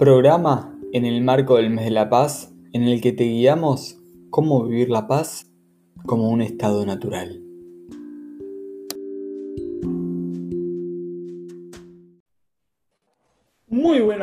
Programa en el marco del mes de la paz en el que te guiamos cómo vivir la paz como un estado natural.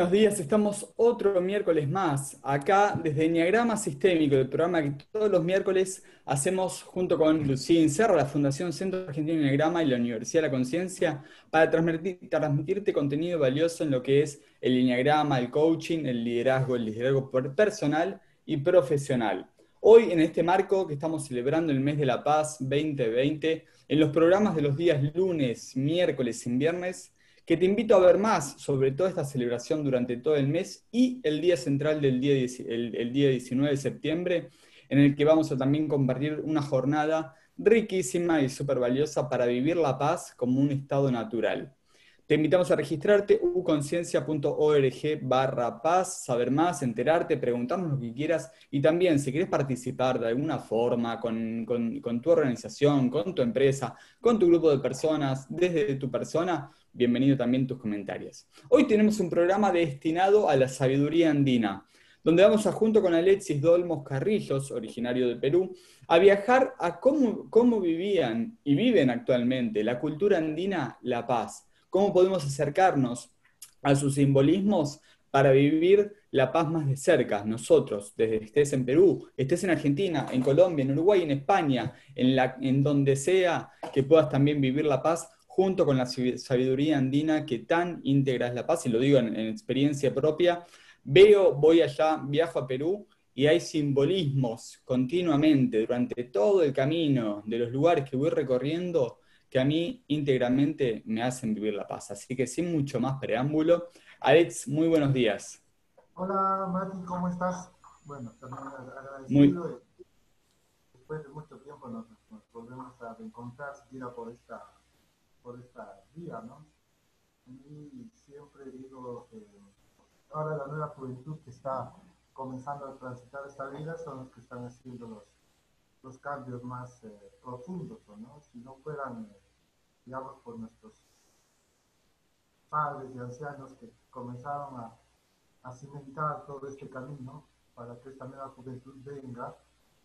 Buenos días, estamos otro miércoles más acá desde Enneagrama Sistémico, el programa que todos los miércoles hacemos junto con Lucía Incerra, la Fundación Centro Argentino Enneagrama y la Universidad de la Conciencia para transmitirte contenido valioso en lo que es el Enneagrama, el coaching, el liderazgo, el liderazgo personal y profesional. Hoy, en este marco que estamos celebrando el mes de la paz 2020, en los programas de los días lunes, miércoles y viernes, que te invito a ver más sobre toda esta celebración durante todo el mes y el día central del día, el, día 19 de septiembre, en el que vamos a también compartir una jornada riquísima y súper valiosa para vivir la paz como un estado natural. Te invitamos a registrarte uconciencia.org barra paz, saber más, enterarte, preguntarnos lo que quieras y también si quieres participar de alguna forma con, con tu organización, con tu empresa, con tu grupo de personas, desde tu persona, bienvenido también tus comentarios. Hoy tenemos un programa destinado a la sabiduría andina, donde vamos a, junto con Alexis Dolmos Carrillos, originario de Perú, a viajar a cómo, cómo vivían y viven actualmente la cultura andina, la paz, cómo podemos acercarnos a sus simbolismos para vivir la paz más de cerca, nosotros, desde que estés en Perú, estés en Argentina, en Colombia, en Uruguay, en España, en, en donde sea que puedas también vivir la paz, junto con la sabiduría andina que tan íntegra es la paz, y lo digo en, experiencia propia, veo, voy allá, viajo a Perú y hay simbolismos continuamente durante todo el camino de los lugares que voy recorriendo que a mí íntegramente me hacen vivir la paz. Así que sin mucho más preámbulo, Alex, muy buenos días. Hola Mati, ¿cómo estás? Bueno, también agradecido. Después de mucho tiempo nos, volvemos a reencontrar, siquiera por esta por esta vía, ¿no? Y siempre digo que ahora la nueva juventud que está comenzando a transitar esta vida son los que están haciendo los, los cambios más eh, profundos, ¿no? Si no fueran, eh, digamos, por nuestros padres y ancianos que comenzaron a, a cimentar todo este camino para que esta nueva juventud venga,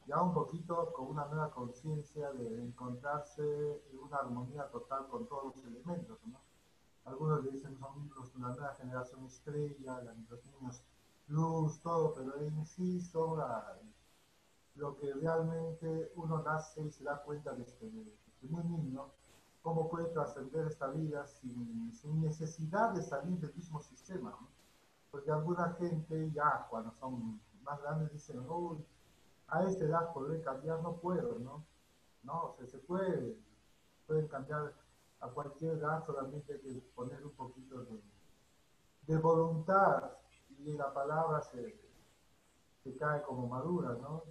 ya un poquito con una nueva conciencia de encontrarse en una armonía total con todos los elementos, ¿no? Algunos le dicen son los, la nueva generación estrella, los niños luz, todo, pero en sí son lo que realmente uno nace y se da cuenta desde, muy niño, cómo puede trascender esta vida sin, sin, necesidad de salir del mismo sistema. ¿no? Porque alguna gente ya cuando son más grandes dicen, uy, a esta edad poder cambiar no puedo, ¿no? No, se, se puede, pueden cambiar a cualquier edad, solamente hay que poner un poquito de, de voluntad y la palabra se, se, cae como madura, ¿no?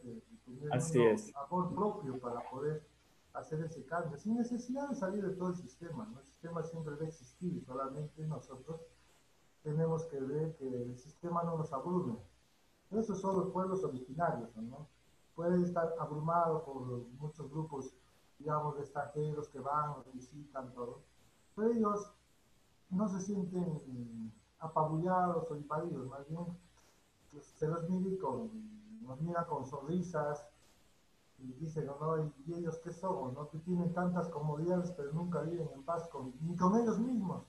Tener Así es. amor propio para poder hacer ese cambio, sin necesidad de salir de todo el sistema, ¿no? El sistema siempre debe existir, solamente nosotros tenemos que ver que el sistema no nos abrume. Esos son los pueblos originarios, ¿no? puede estar abrumado por muchos grupos, digamos, de extranjeros que van, visitan, todo. Pero ellos no se sienten apabullados o invadidos, más bien pues, se los mira con, nos mira con sonrisas y dicen, no, ¿y ellos qué somos? ¿no? Que tienen tantas comodidades, pero nunca viven en paz con, ni con ellos mismos.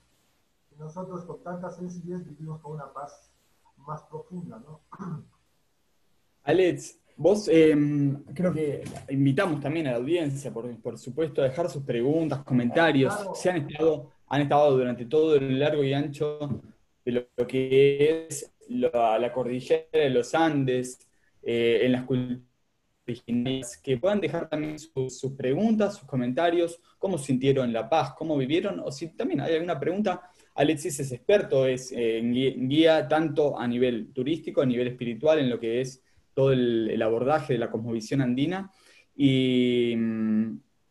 Y nosotros con tanta sencillez vivimos con una paz más profunda, ¿no? Alex, Vos em, creo que invitamos también a la audiencia, por, supuesto, a dejar sus preguntas, comentarios. Se han estado, han estado durante todo el largo y ancho de lo, que es la, cordillera de los Andes, eh, en las culturas que puedan dejar también sus preguntas, sus comentarios, cómo sintieron la paz, cómo vivieron, o si también hay alguna pregunta. Alexis es experto, es eh, guía tanto a nivel turístico, a nivel espiritual, en lo que es todo el, abordaje de la cosmovisión andina y,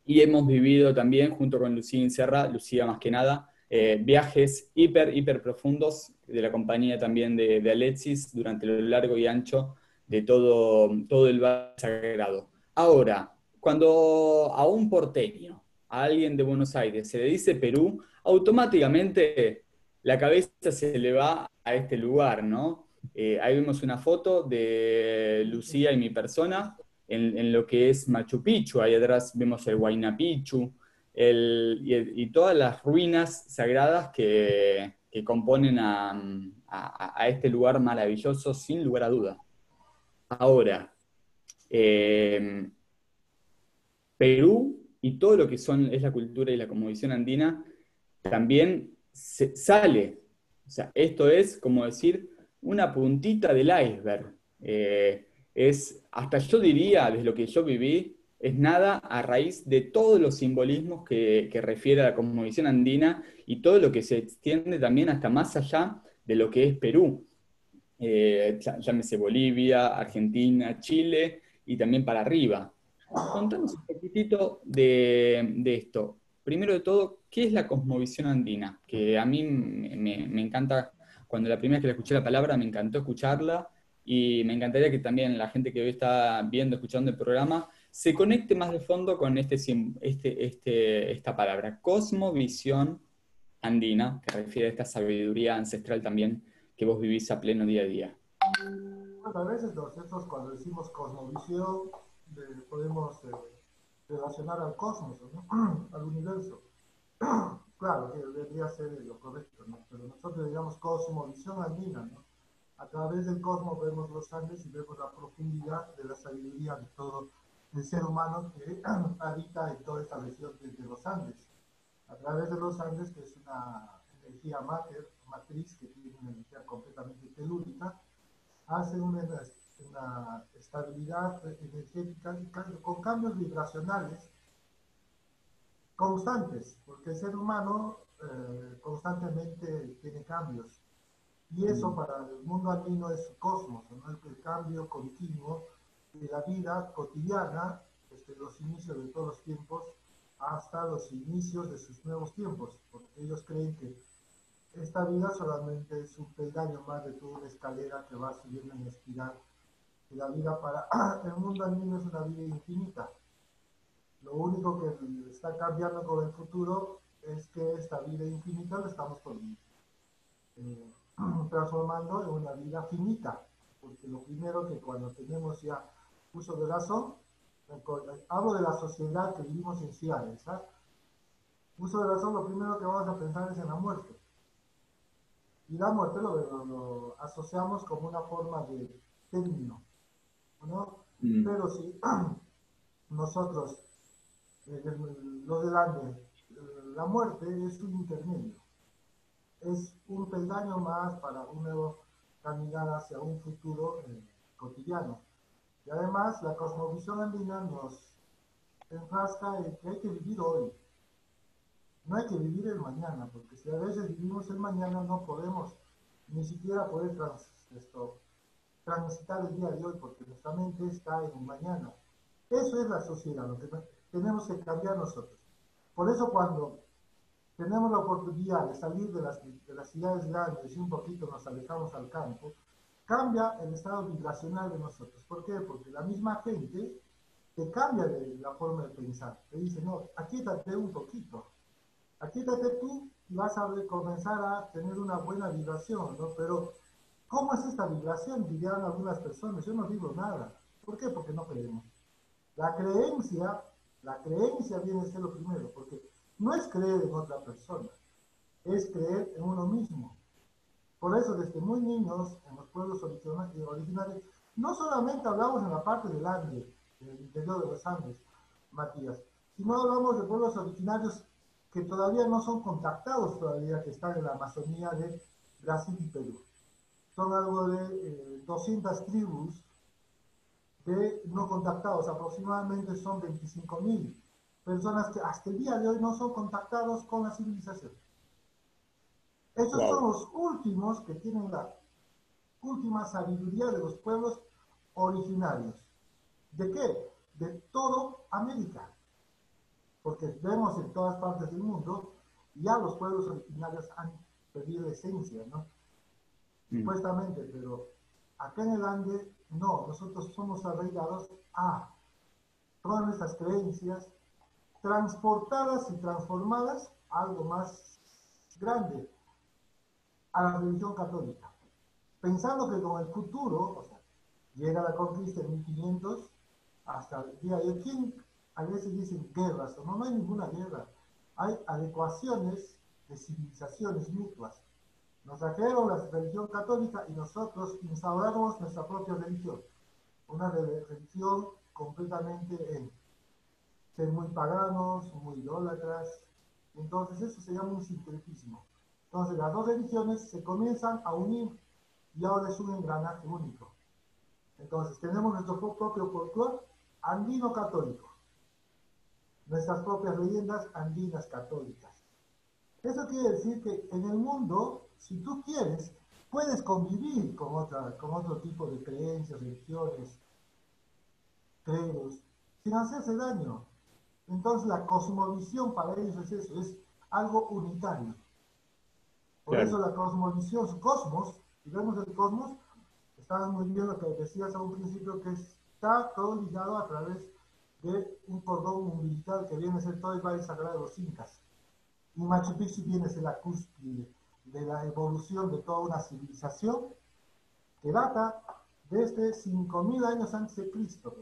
y, hemos vivido también junto con Lucía Incerra, Lucía más que nada, eh, viajes hiper, hiper profundos de la compañía también de, de, Alexis durante lo largo y ancho de todo, todo el valle sagrado. Ahora, cuando a un porteño, a alguien de Buenos Aires, se le dice Perú, automáticamente la cabeza se le va a este lugar, ¿no? Eh, ahí vemos una foto de Lucía y mi persona en, lo que es Machu Picchu. Ahí atrás vemos el Huayna Picchu y, todas las ruinas sagradas que, componen a, este lugar maravilloso, sin lugar a duda. Ahora, eh, Perú y todo lo que son, es la cultura y la cosmovisión andina también sale. O sea, esto es como decir una puntita del iceberg. Eh, es, hasta yo diría, desde lo que yo viví, es nada a raíz de todos los simbolismos que, refiere a la cosmovisión andina y todo lo que se extiende también hasta más allá de lo que es Perú. Eh, llámese Bolivia, Argentina, Chile y también para arriba. Contanos un poquitito de, de esto. Primero de todo, ¿qué es la cosmovisión andina? Que a mí me, encanta, cuando la primera vez que la escuché la palabra, me encantó escucharla y me encantaría que también la gente que hoy está viendo, escuchando el programa, se conecte más de fondo con este, este, este, esta palabra, cosmovisión andina, que refiere a esta sabiduría ancestral también que vos vivís a pleno día a día. Bueno, a veces nosotros cuando decimos cosmovisión podemos eh, relacionar al cosmos, al universo. claro, que debería ser lo correcto, ¿no? pero nosotros digamos cosmovisión andina, ¿no? A través del cosmos vemos los Andes y vemos la profundidad de la sabiduría de todo el ser humano que habita en toda esta región de, los Andes. A través de los Andes, que es una energía mater, matriz, que tiene una energía completamente telúrica, hace una, una estabilidad energética con cambios vibracionales constantes, porque el ser humano eh, constantemente tiene cambios. Y eso mm. para el mundo andino es cosmos, ¿no? el cambio continuo de la vida cotidiana, desde los inicios de todos los tiempos hasta los inicios de sus nuevos tiempos, porque ellos creen que esta vida solamente es un peldaño más de toda una escalera que va subiendo en espiral. Y la vida para el mundo andino es una vida infinita. Lo único que está cambiando con el futuro es que esta vida infinita la estamos eh, transformando en una vida finita. Porque lo primero que cuando tenemos ya uso de razón, hablo de la sociedad que vivimos en Ciales, ¿ah? Uso de razón, lo primero que vamos a pensar es en la muerte. Y la muerte lo, asociamos como una forma de término, ¿no? Mm. Pero si nosotros lo delante, la muerte es un intermedio, es un peldaño más para un nuevo caminar hacia un futuro eh, cotidiano. Y además la cosmovisión andina nos enfrasca en que hay que vivir hoy, no hay que vivir el mañana, porque si a veces vivimos el mañana no podemos ni siquiera poder esto, transitar el día de hoy, porque nuestra mente está en el mañana. Eso es la sociedad, lo que tenemos que cambiar nosotros. Por eso cuando tenemos la oportunidad de salir de las, de las ciudades grandes y un poquito nos alejamos al campo, cambia el estado vibracional de nosotros. ¿Por qué? Porque la misma gente te cambia de la forma de pensar. Te dice, no, aquítate un poquito. Aquítate tú y vas a comenzar a tener una buena vibración, ¿no? Pero, ¿cómo es esta vibración? Dirían algunas personas. Yo no digo nada. ¿Por qué? Porque no creemos. La creencia la creencia viene a ser lo primero, porque no es creer en otra persona, es creer en uno mismo. Por eso, desde muy niños, en los pueblos originarios, no solamente hablamos en la parte del Ande, del interior de los Andes, Matías, sino hablamos de pueblos originarios que todavía no son contactados todavía, que están en la Amazonía de Brasil y Perú. Son algo de 200 eh, tribus de no contactados, aproximadamente son 25.000 personas que hasta el día de hoy no son contactados con la civilización. Estos son los últimos que tienen la última sabiduría de los pueblos originarios. ¿De qué? De todo América. Porque vemos en todas partes del mundo, ya los pueblos originarios han perdido esencia, ¿no? Mm. Supuestamente, pero acá en el Ande no, nosotros somos arraigados a todas nuestras creencias transportadas y transformadas a algo más grande, a la religión católica. pensando que con el futuro, o sea, llega la conquista en 1500, hasta el día de hoy, a veces dicen guerras? No, no hay ninguna guerra. Hay adecuaciones de civilizaciones mutuas. Nos trajeron la religión católica y nosotros instauramos nuestra propia religión. Una religión completamente en ser muy paganos, muy idólatras. Entonces eso se llama un sincretismo. Entonces las dos religiones se comienzan a unir y ahora es un engranaje único. Entonces tenemos nuestro propio folclore andino católico, nuestras propias leyendas andinas católicas. Eso quiere decir que en el mundo, si tú quieres, puedes convivir con, otra, con otro tipo de creencias, religiones, credos, sin hacerse daño. Entonces la cosmovisión para ellos es eso, es algo unitario. Por eso la cosmovisión, su cosmos, si vemos el cosmos, está muy bien lo que decías a un principio, que está todo ligado a través de un cordón umbilical que viene a ser todo el Valle Sagrado de los Incas. Y Machu Picchu viene a ser la cúspide de la evolución de toda una civilización que data desde 5.000 años antes de Cristo.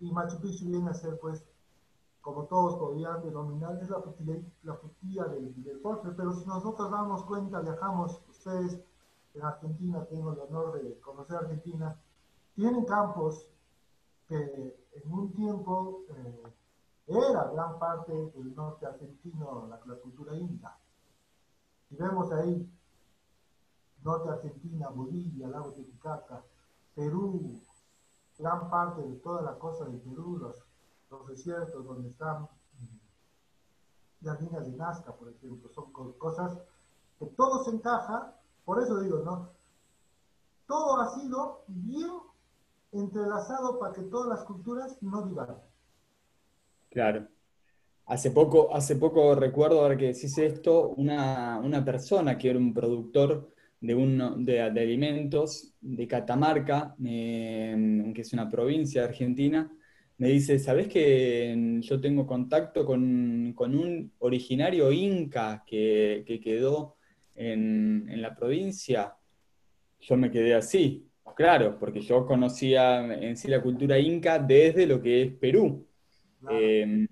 Y Machu Picchu viene a ser, pues, como todos podrían denominar, es la frutilla, del, del postre, pero si nosotros damos cuenta, viajamos, ustedes en Argentina, tengo el honor de conocer Argentina, tienen campos que en un tiempo eh, era gran parte del norte argentino, la, cultura inca. Y vemos ahí norte Argentina, Bolivia, lago Titicaca, Perú, gran parte de toda la costa de Perú, los los desiertos donde están las líneas de Nazca, por ejemplo, son cosas que todo se encaja, por eso digo, ¿no? Todo ha sido bien entrelazado para que todas las culturas no divagan. Claro. Hace poco, hace poco recuerdo, ahora que decís esto, una, persona que era un productor de, un, de, alimentos de Catamarca, que es una provincia Argentina, me dice, ¿sabes que yo tengo contacto con, un originario inca que, quedó en, la provincia? Yo me quedé así, claro, porque yo conocía en sí la cultura inca desde lo que es Perú. Em,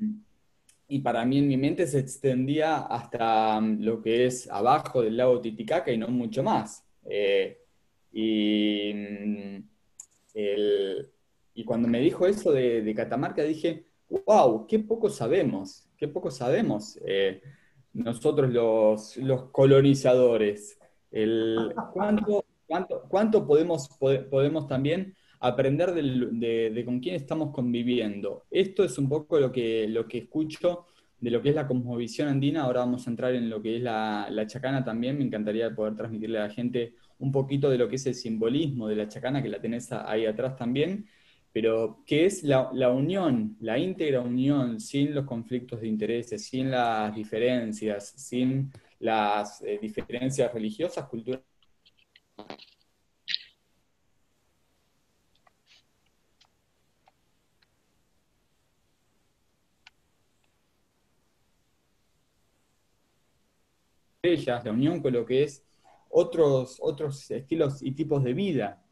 y para mí en mi mente se extendía hasta mm, lo que es abajo del lago Titicaca y no mucho más. Eh, y mm, el, y cuando me dijo eso de, Catamarca, dije, wow, qué poco sabemos, qué poco sabemos eh, nosotros los, colonizadores. cuánto, cuánto, podemos, podemos también aprender de, con quién estamos conviviendo. Esto es un poco lo que, lo que escucho de lo que es la cosmovisión andina. Ahora vamos a entrar en lo que es la, la, chacana también. Me encantaría poder transmitirle a la gente un poquito de lo que es el simbolismo de la chacana, que la tenés ahí atrás también pero ¿qué es la, unión, la íntegra unión, sin los conflictos de intereses, sin las diferencias, sin las eh, diferencias religiosas, culturales. La unión con lo que es otros, otros estilos y tipos de vida.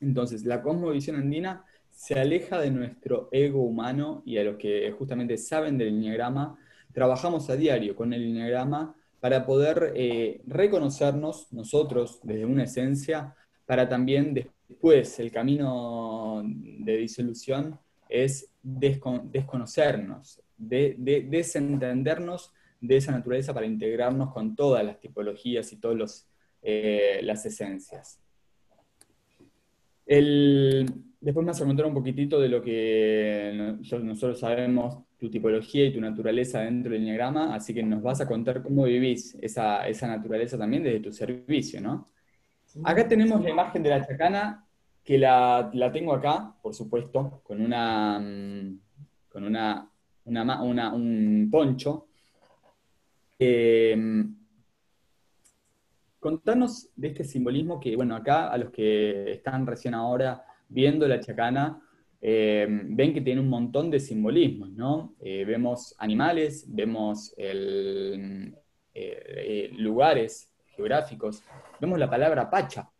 Entonces, la cosmovisión andina se aleja de nuestro ego humano y a los que justamente saben del enneagrama, trabajamos a diario con el enneagrama para poder eh, reconocernos nosotros desde una esencia, para también después el camino de disolución es desconocernos, de, desentendernos de esa naturaleza para integrarnos con todas las tipologías y todas eh, las esencias. Después me a un poquitito de lo que nosotros sabemos, tu tipología y tu naturaleza dentro del Enneagrama, así que nos vas a contar cómo vivís esa, naturaleza también desde tu servicio, ¿no? Acá tenemos la imagen de la chacana, que la, tengo acá, por supuesto, con una mm, con una, un poncho. Eh, contanos de este simbolismo que, bueno, acá a los que están recién ahora viendo la chacana, eh, ven que tiene un montón de simbolismos, ¿no? Eh, vemos animales, vemos eh, lugares geográficos, vemos la palabra pacha.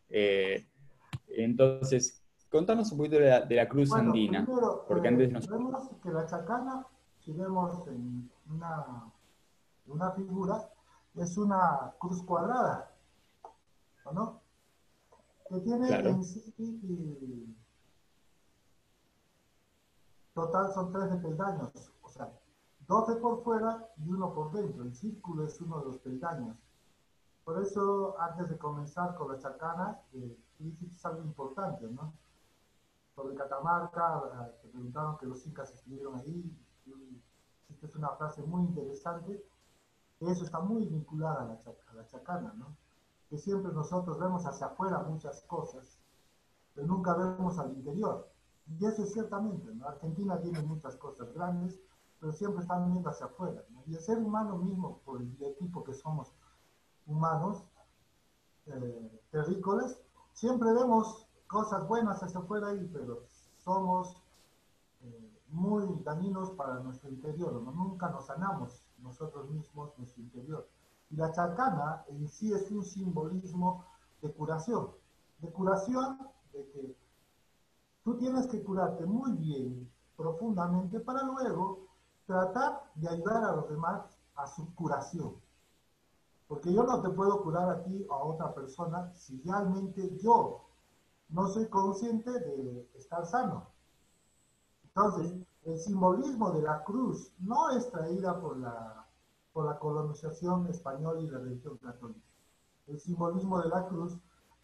Entonces, contanos un poquito de la, cruz andina. porque antes nos... Vemos que la chacana, si vemos en una, una figura, es una cruz cuadrada, ¿no? Que tiene en sí total son 13 peldaños, o sea, 12 por fuera y uno por dentro. El círculo es uno de los peldaños. Por eso, antes de comenzar con la chacana, eh, es algo importante, ¿no? Sobre Catamarca, te preguntaron que los incas estuvieron ahí. esta es una frase muy interesante. Eso está muy vinculada a la, a la chacana, ¿no? Que siempre nosotros vemos hacia afuera muchas cosas, pero nunca vemos al interior. Y eso es ciertamente. Argentina tiene muchas cosas grandes, pero siempre están viendo hacia afuera. Y el ser humano mismo, por el tipo que somos humanos, eh, terrícolas, siempre vemos cosas buenas hacia afuera ahí, pero somos eh, muy dañinos para nuestro interior, ¿no? nunca nos sanamos nosotros mismos, nuestro interior. Y la chacana en sí es un simbolismo de curación, de curación de que tú tienes que curarte muy bien, profundamente, para luego tratar de ayudar a los demás a su curación. Porque yo no te puedo curar a ti o a otra persona si realmente yo no soy consciente de estar sano. Entonces, el simbolismo de la cruz no es traída por la, por la colonización española y la religión católica. El simbolismo de la cruz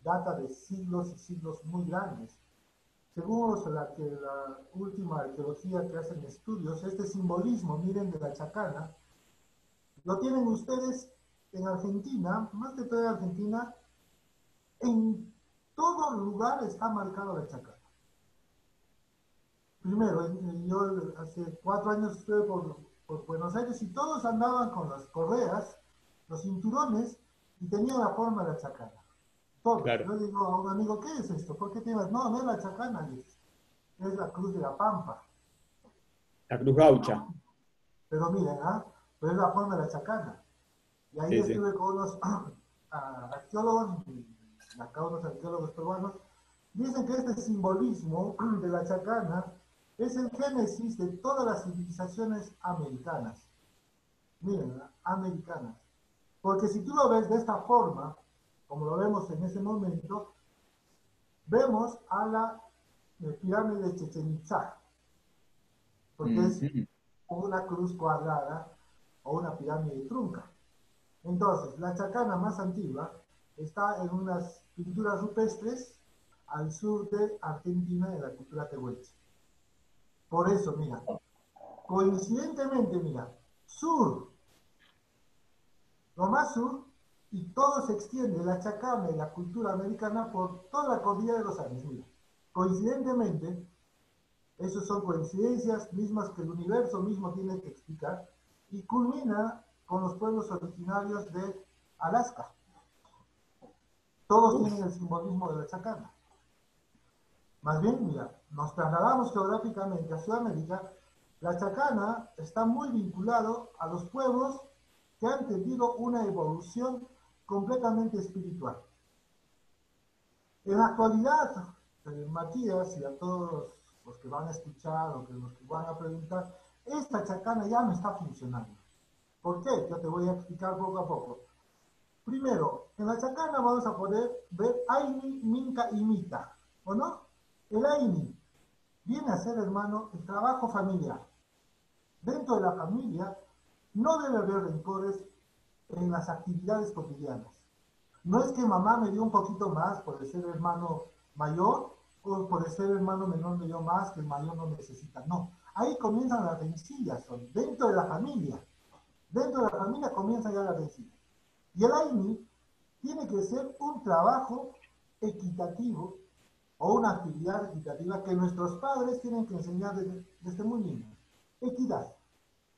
data de siglos y siglos muy grandes. Que la última arqueología que hacen estudios, este simbolismo, miren, de la chacana, lo tienen ustedes en Argentina, más que todo en Argentina, en todo lugar está marcado la chacana. Primero, yo hace cuatro años estuve por, Buenos Aires y todos andaban con las correas, los cinturones y tenían la forma de la chacana. Todos. Yo digo a un amigo, ¿qué es esto? ¿Por qué tienes? No, no es la chacana, es la cruz de la Pampa. La cruz gaucha. Pero miren, ¿ah? Pero es la forma de la chacana. Y ahí estuve con unos arqueólogos, acá unos arqueólogos peruanos, dicen que este simbolismo de la chacana es el génesis de todas las civilizaciones americanas. Miren, americanas. Porque si tú lo ves de esta forma, como lo vemos en ese momento, vemos a la pirámide de Chichen Itza, porque es una cruz cuadrada o una pirámide trunca. Entonces, la chacana más antigua está en unas pinturas rupestres al sur de Argentina de la cultura tehuelche. Por eso, mira, coincidentemente, mira, sur, lo más sur, y todo se extiende, la chacana y la cultura americana, por toda la cordillera de los Andes. Mira, coincidentemente, esas son coincidencias mismas que el universo mismo tiene que explicar, y culmina con los pueblos originarios de Alaska. Todos tienen el simbolismo de la chacana. Más bien, mira, nos trasladamos geográficamente a Sudamérica, la chacana está muy vinculado a los pueblos que han tenido una evolución completamente espiritual. En la actualidad, eh, Matías y a todos los que van a escuchar o que los van a preguntar, esta chacana ya no está funcionando. ¿Por qué? Yo te voy a explicar poco a poco. Primero, en la chacana vamos a poder ver Aini, Minca y Mita, ¿o no? El Aini viene a ser, hermano, el trabajo familiar. Dentro de la familia no debe haber rencores en las actividades cotidianas. No es que mamá me dio un poquito más por ser hermano mayor o por ser hermano menor me dio más que el mayor no necesita. No, ahí comienzan las rencillas, son dentro de la familia. Dentro de la familia comienza ya la vencida. Y el AINI tiene que ser un trabajo equitativo o una actividad equitativa que nuestros padres tienen que enseñar desde, muy niños. Equidad.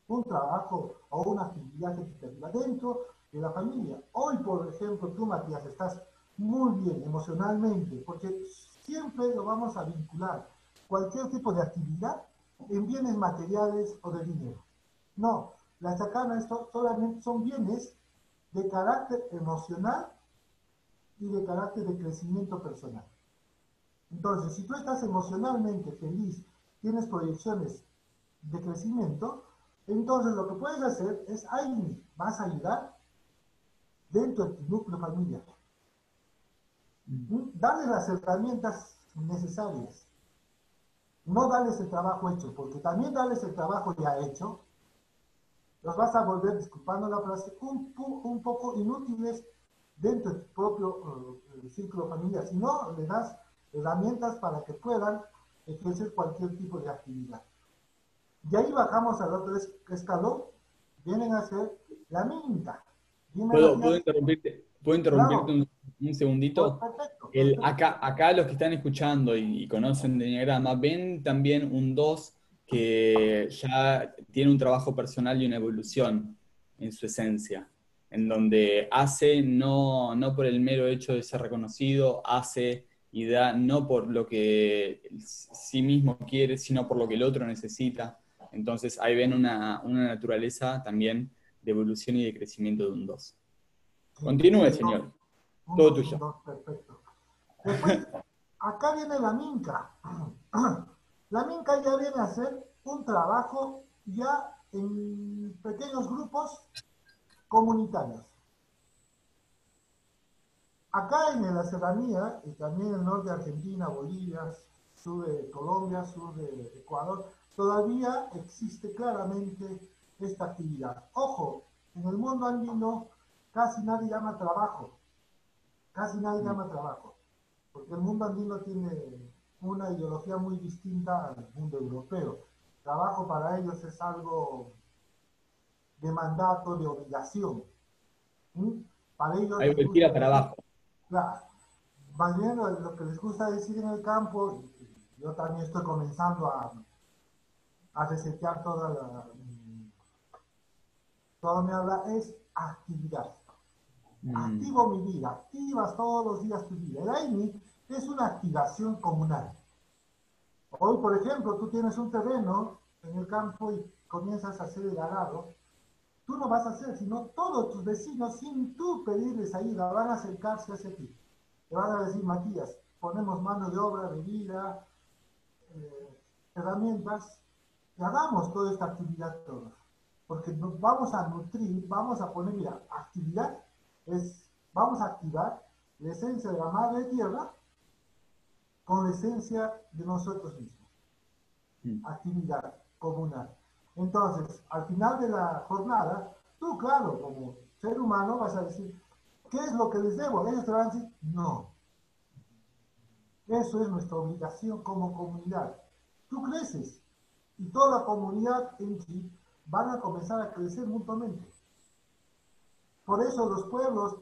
Un trabajo o una actividad equitativa dentro de la familia. Hoy, por ejemplo, tú, Matías, estás muy bien emocionalmente, porque siempre lo vamos a vincular cualquier tipo de actividad en bienes materiales o de dinero. No, la chacana solamente son bienes de carácter emocional y de carácter de crecimiento personal. Entonces, si tú estás emocionalmente feliz, tienes proyecciones de crecimiento, entonces lo que puedes hacer es, ahí vas a ayudar dentro de tu núcleo familiar. Dale las herramientas necesarias. No darles el trabajo hecho, porque también darles el trabajo ya hecho, los vas a volver, disculpando la frase, un, un poco inútiles dentro de tu propio eh, círculo familiar. Si no, le das herramientas para que puedan ejercer cualquier tipo de actividad. Y ahí bajamos al otro escalón, vienen a ser la minta. ¿Puedo, interrumpirte, un, segundito? El, acá, acá los que están escuchando y, conocen de Enneagrama ven también un 2 que ya tiene un trabajo personal y una evolución en su esencia, en donde hace no, no por el mero hecho de ser reconocido, hace y da no por lo que sí mismo quiere, sino por lo que el otro necesita. Entonces ahí ven una, naturaleza también de evolución y de crecimiento de un 2. Continúe, señor. Todo tuyo. Perfecto. Después, acá viene la minca. La minca ya viene a hacer un trabajo ya en pequeños grupos comunitarios. Acá en la serranía, y también en el norte de Argentina, Bolivia, sur de Colombia, sur de Ecuador, todavía existe claramente esta actividad. Ojo, en el mundo andino casi nadie llama trabajo, casi nadie llama trabajo, porque el mundo andino tiene una ideología muy distinta al mundo europeo. Trabajo para ellos es algo de mandato, de obligación. Para ellos... Hay que tira para abajo. Claro. Más bien lo, que les gusta decir en el campo, yo también estoy comenzando a, a resetear toda la... Todo me habla es actividad. Mm. Activo mi vida, activas todos los días tu vida. El AIMI es una activación comunal. Hoy, por ejemplo, tú tienes un terreno en el campo y comienzas a hacer el arado. Tú no vas a hacer, sino todos tus vecinos, sin tú pedirles ayuda, van a acercarse hacia ti. Te van a decir, Matías, ponemos mano de obra, bebida, eh, herramientas, y hagamos toda esta actividad todos. Porque nos vamos a nutrir, vamos a poner, mira, actividad es, vamos a activar la esencia de la madre tierra con la esencia de nosotros mismos. Actividad comunal. Entonces, al final de la jornada, tú, claro, como ser humano, vas a decir, ¿qué es lo que les debo? Ellos te van a decir, no. Eso es nuestra obligación como comunidad. Tú creces y toda la comunidad en sí van a comenzar a crecer mutuamente. Por eso los pueblos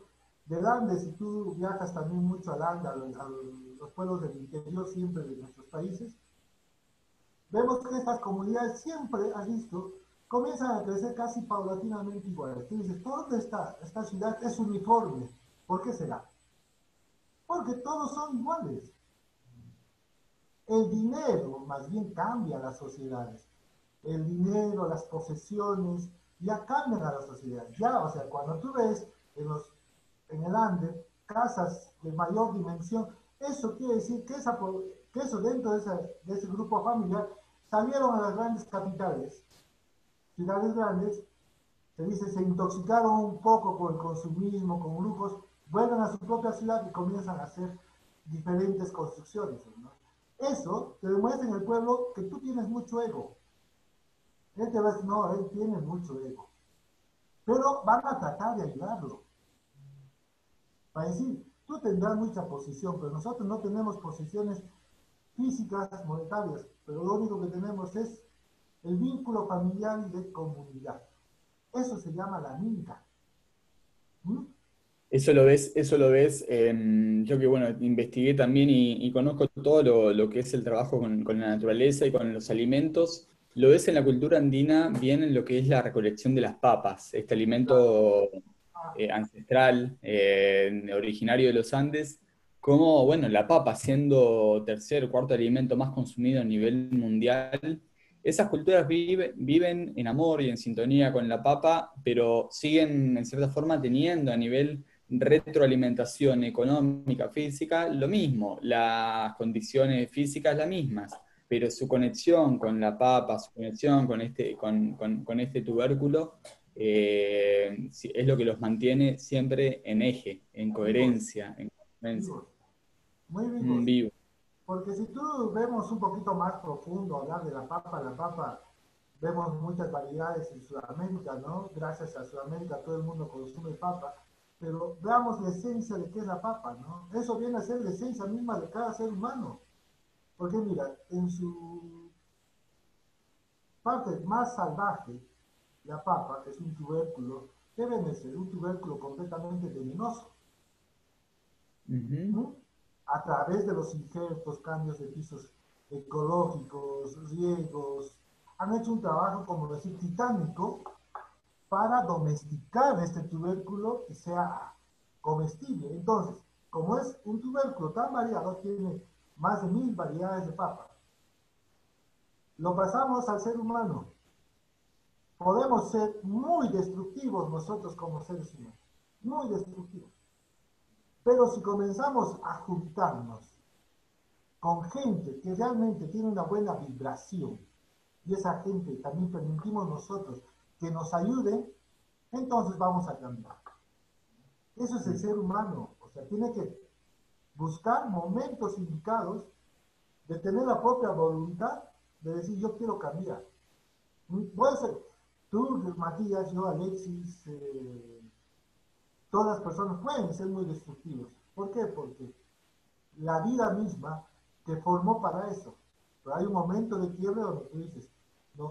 del Andes, si tú viajas también mucho al Andes, los pueblos del interior siempre de nuestros países, vemos que estas comunidades siempre, has visto, comienzan a crecer casi paulatinamente iguales. Tú dices, ¿dónde está esta ciudad? Es uniforme. ¿Por qué será? Porque todos son iguales. El dinero más bien cambia las sociedades. El dinero, las posesiones, ya cambian a la. Ya, o sea, cuando tú ves en, los, el Ande casas de mayor dimensión, eso quiere decir que, eso dentro de, ese grupo familiar salieron a las grandes capitales, ciudades grandes, se dice, se intoxicaron un poco con el consumismo, con grupos, vuelven a su propia ciudad y comienzan a hacer diferentes construcciones. Eso te demuestra en el pueblo que tú tienes mucho ego. Él te va a decir, no, él tiene mucho ego. Pero van a tratar de ayudarlo. Para decir, Tú tendrás mucha posición, pero nosotros no tenemos posiciones físicas, monetarias, pero lo único que tenemos es el vínculo familiar y de comunidad. Eso se llama la minca. ¿Mm? Eso lo ves, eso lo ves, yo que bueno, investigué también y, conozco todo lo, que es el trabajo con, con, la naturaleza y con los alimentos. Lo ves en la cultura andina bien en lo que es la recolección de las papas, este alimento eh, ancestral, eh, originario de los Andes, como, bueno, la papa siendo tercer o cuarto alimento más consumido a nivel mundial, esas culturas viven en amor y en sintonía con la papa, pero siguen en cierta forma teniendo a nivel retroalimentación económica, física, lo mismo, las condiciones físicas las mismas, pero su conexión con la papa, su conexión con este, con, este tubérculo, eh, es lo que los mantiene siempre en eje, en coherencia, en coherencia. Muy bien. Vivo. Porque si tú vemos un poquito más profundo hablar de la papa, la papa, vemos muchas variedades en Sudamérica, ¿no? Gracias a Sudamérica todo el mundo consume papa pero veamos la esencia de qué es la papa, ¿no? Eso viene a ser la esencia misma de cada ser humano. Porque mira, en su parte más salvaje, la papa, es un tubérculo, debe de ser un tubérculo completamente venenoso. A través de los injertos, cambios de pisos ecológicos, riegos, han hecho un trabajo, como decir, titánico para domesticar este tubérculo y sea comestible. Entonces, como es un tubérculo tan variado, tiene más de mil variedades de papa. Lo pasamos al ser humano. Podemos ser muy destructivos nosotros como seres humanos, muy destructivos. Pero si comenzamos a juntarnos con gente que realmente tiene una buena vibración, y esa gente también permitimos nosotros que nos ayuden, entonces vamos a cambiar. Eso es el ser humano. O sea, tiene que buscar momentos indicados de tener la propia voluntad de decir yo quiero cambiar. Puede ser tú, Matías, yo, Alexis, eh, todas las personas pueden ser muy destructivos. ¿Por qué? Porque la vida misma te formó para eso. Pero hay un momento de quiebre donde tú dices,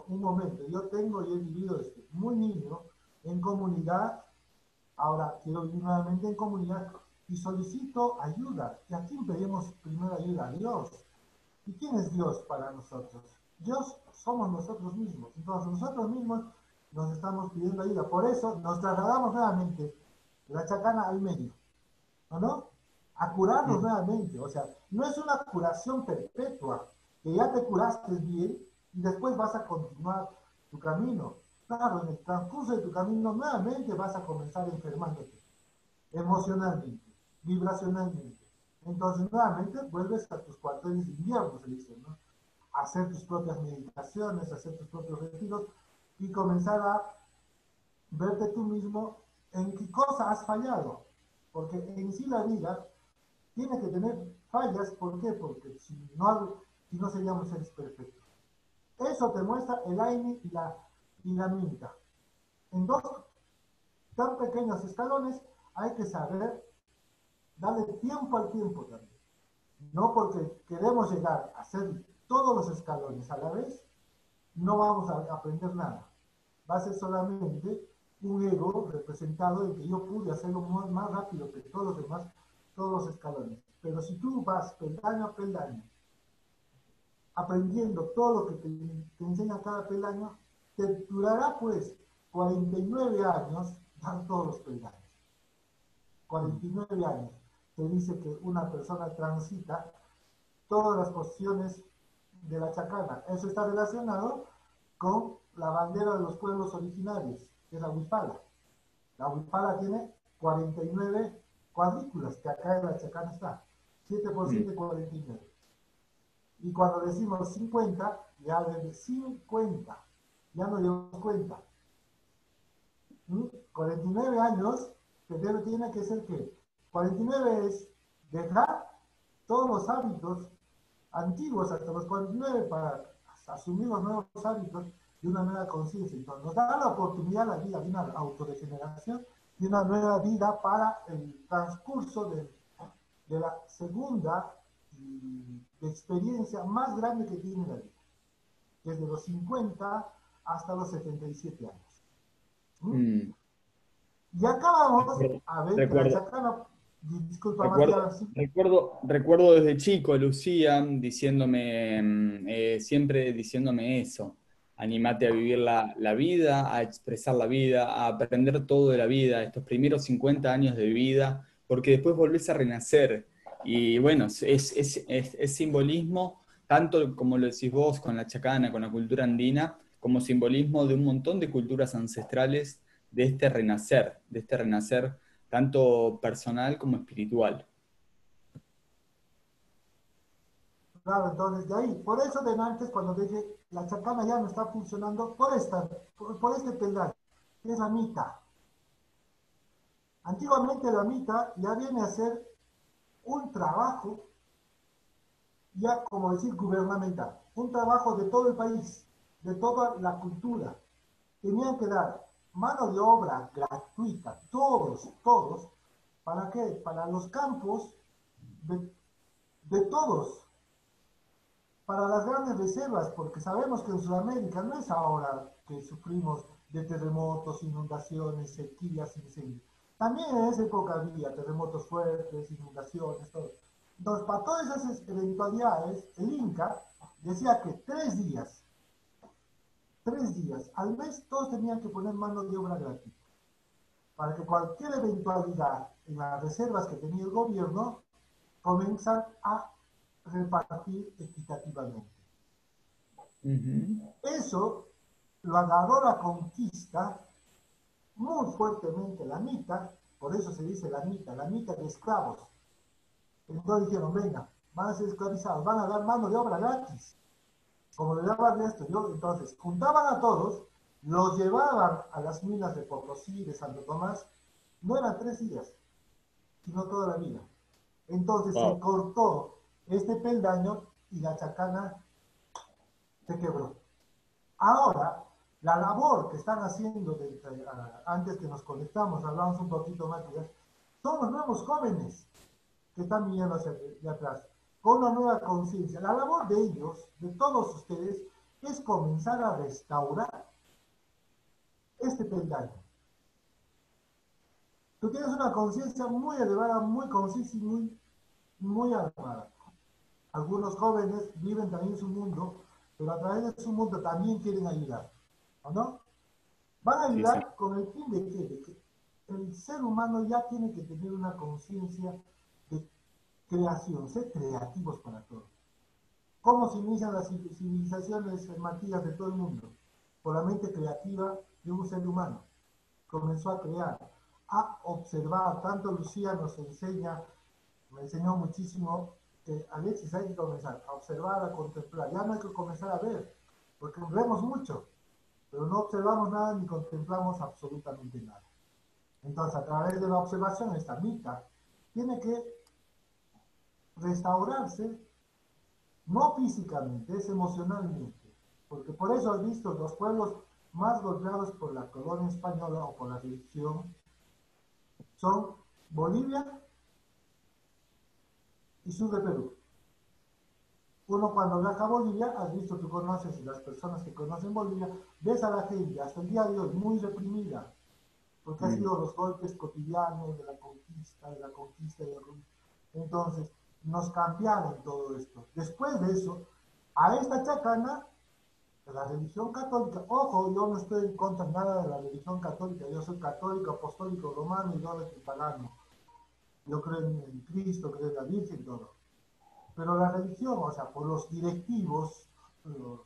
un momento, yo tengo y he vivido desde muy niño en comunidad, ahora quiero vivir nuevamente en comunidad y solicito ayuda. ¿Y a quién pedimos primero ayuda? A Dios. ¿Y quién es Dios para nosotros? Dios somos nosotros mismos. Entonces nosotros mismos nos estamos pidiendo ayuda. Por eso nos trasladamos nuevamente de la chacana al medio. ¿No? no? A curarnos nuevamente. O sea, no es una curación perpetua, que ya te curaste bien y después vas a continuar tu camino. Claro, en el transcurso de tu camino nuevamente vas a comenzar enfermándote, emocionalmente, vibracionalmente. Entonces nuevamente vuelves a tus cuarteles de invierno, se dice, ¿no? Hacer tus propias meditaciones, hacer tus propios retiros y comenzar a verte tú mismo en qué cosa has fallado. Porque en sí la vida tiene que tener fallas, ¿por qué? Porque si no, si no seríamos seres perfectos. Eso te muestra el AINI y la, y la En dos tan pequeños escalones hay que saber darle tiempo al tiempo también. No porque queremos llegar a hacer todos los escalones a la vez, no vamos a aprender nada. Va a ser solamente un ego representado de que yo pude hacerlo más rápido que todos los demás, todos los escalones. Pero si tú vas peldaño a peldaño, aprendiendo todo lo que te, enseña cada peldaño, te durará pues 49 años dar todos los peldaños. 49 años. Te dice que una persona transita todas las posiciones de la chacana. Eso está relacionado con la bandera de los pueblos originarios, que es la huipala. La huipala tiene 49 cuadrículas, que acá en la chacana está. 7 por 7, 49. Y cuando decimos 50, ya desde 50, ya no llevamos cuenta. 49 ¿Mm? años, pero tiene que ser que 49 es dejar todos los hábitos antiguos hasta los 49 para asumir los nuevos hábitos y una nueva conciencia. Entonces nos da la oportunidad la vida de una autodegeneración y una nueva vida para el transcurso de, de la segunda de experiencia más grande que tiene la vida, desde los 50 hasta los 77 años. ¿Mm? Mm. Y acá vamos a ver, recuerdo, disculpa, recuerdo, recuerdo, desde chico Lucía diciéndome, mm, eh, siempre diciéndome eso, animate a vivir la, la, vida, a expresar la vida, a aprender todo de la vida, estos primeros 50 años de vida, porque después volvés a renacer y bueno, es, simbolismo, tanto como lo decís vos, con la chacana, con la cultura andina, como simbolismo de un montón de culturas ancestrales de este renacer, de este renacer tanto personal como espiritual. Claro, entonces de ahí, por eso de antes cuando dije la chacana ya no está funcionando por esta, por, este peldaño, que es la mitad. Antiguamente la mitad ya viene a ser un trabajo, ya como decir gubernamental, un trabajo de todo el país, de toda la cultura. Tenían que dar mano de obra gratuita, todos, todos, ¿para qué? Para los campos de, de todos, para las grandes reservas, porque sabemos que en Sudamérica no es ahora que sufrimos de terremotos, inundaciones, sequías, incendios. También en esa época había terremotos fuertes, inundaciones, todo. Entonces, para todas esas eventualidades, el Inca decía que tres días, tres días al mes, todos tenían que poner mano de obra gratuita. Para que cualquier eventualidad en las reservas que tenía el gobierno comenzara a repartir equitativamente. Eso lo agarró la conquista muy fuertemente la mitad, por eso se dice la mitad, la mitad de esclavos. Entonces dijeron, venga, van a ser esclavizados, van a dar mano de obra gratis, como le daban esto. Yo, entonces, juntaban a todos, los llevaban a las minas de Potosí, de Santo Tomás, no eran tres días, sino toda la vida. Entonces se cortó este peldaño y la chacana se quebró. Ahora, la labor que están haciendo, antes que nos conectamos, hablamos un poquito más, son los nuevos jóvenes que están viniendo hacia atrás, con una nueva conciencia. La labor de ellos, de todos ustedes, es comenzar a restaurar este peldaño. Tú tienes una conciencia muy elevada, muy concisa y muy, muy armada. Algunos jóvenes viven también su mundo, pero a través de su mundo también quieren ayudar. ¿O no? Van a ayudar con el fin de que, el ser humano ya tiene que tener una conciencia de creación, ser creativos para todo. ¿Cómo se inician las civilizaciones matías de todo el mundo? Por la mente creativa de un ser humano. Comenzó a crear, a observar. Tanto Lucía nos enseña, me enseñó muchísimo Alexis, hay que comenzar a observar, a contemplar. Ya no hay que comenzar a ver, porque vemos mucho, pero no observamos nada ni contemplamos absolutamente nada. Entonces, a través de la observación, esta mitad tiene que restaurarse, no físicamente, es emocionalmente. Porque por eso has visto los pueblos más golpeados por la colonia española o por la religión son Bolivia, y sur de Perú. Uno cuando viaja a Bolivia, has visto, tú conoces, las personas que conocen Bolivia, ves a la gente hasta el día de hoy muy reprimida, porque han sido los golpes cotidianos de la conquista, de la conquista, de la conquista. Entonces, nos cambiaron todo esto. Después de eso, a esta chacana, la religión católica, ojo, yo no estoy en contra nada de la religión católica, yo soy católico, apostólico, romano y yo soy pagano yo creo en, Cristo, creo en la Virgen, todo. Pero la religión, o sea, por los directivos, los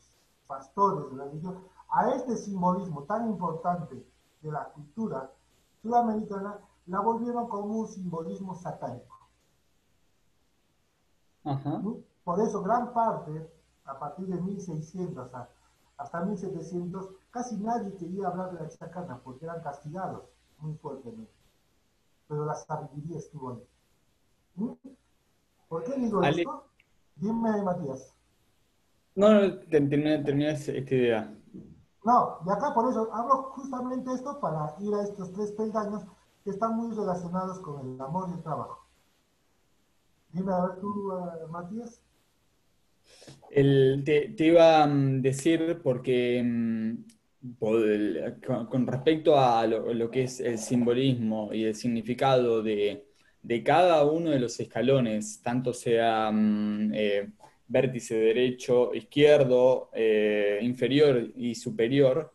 pastores de la religión, a este simbolismo tan importante de la cultura sudamericana, la volvieron como un simbolismo satánico. Por eso gran parte, a partir de 1600 hasta 1700, casi nadie quería hablar de la chacana porque eran castigados muy fuertemente pero la sabiduría estuvo ahí. ¿Por qué digo esto? Dime, Matías. No, no, terminé, esta idea. No, y acá por eso hablo justamente esto para ir a estos tres peldaños que están muy relacionados con el amor y el trabajo. Dime a ver tú, uh, Matías. te, iba a mm, decir porque mm, con respecto a lo, que es el simbolismo y el significado de, cada uno de los escalones, tanto sea mm, eh, vértice derecho, izquierdo, eh, inferior y superior,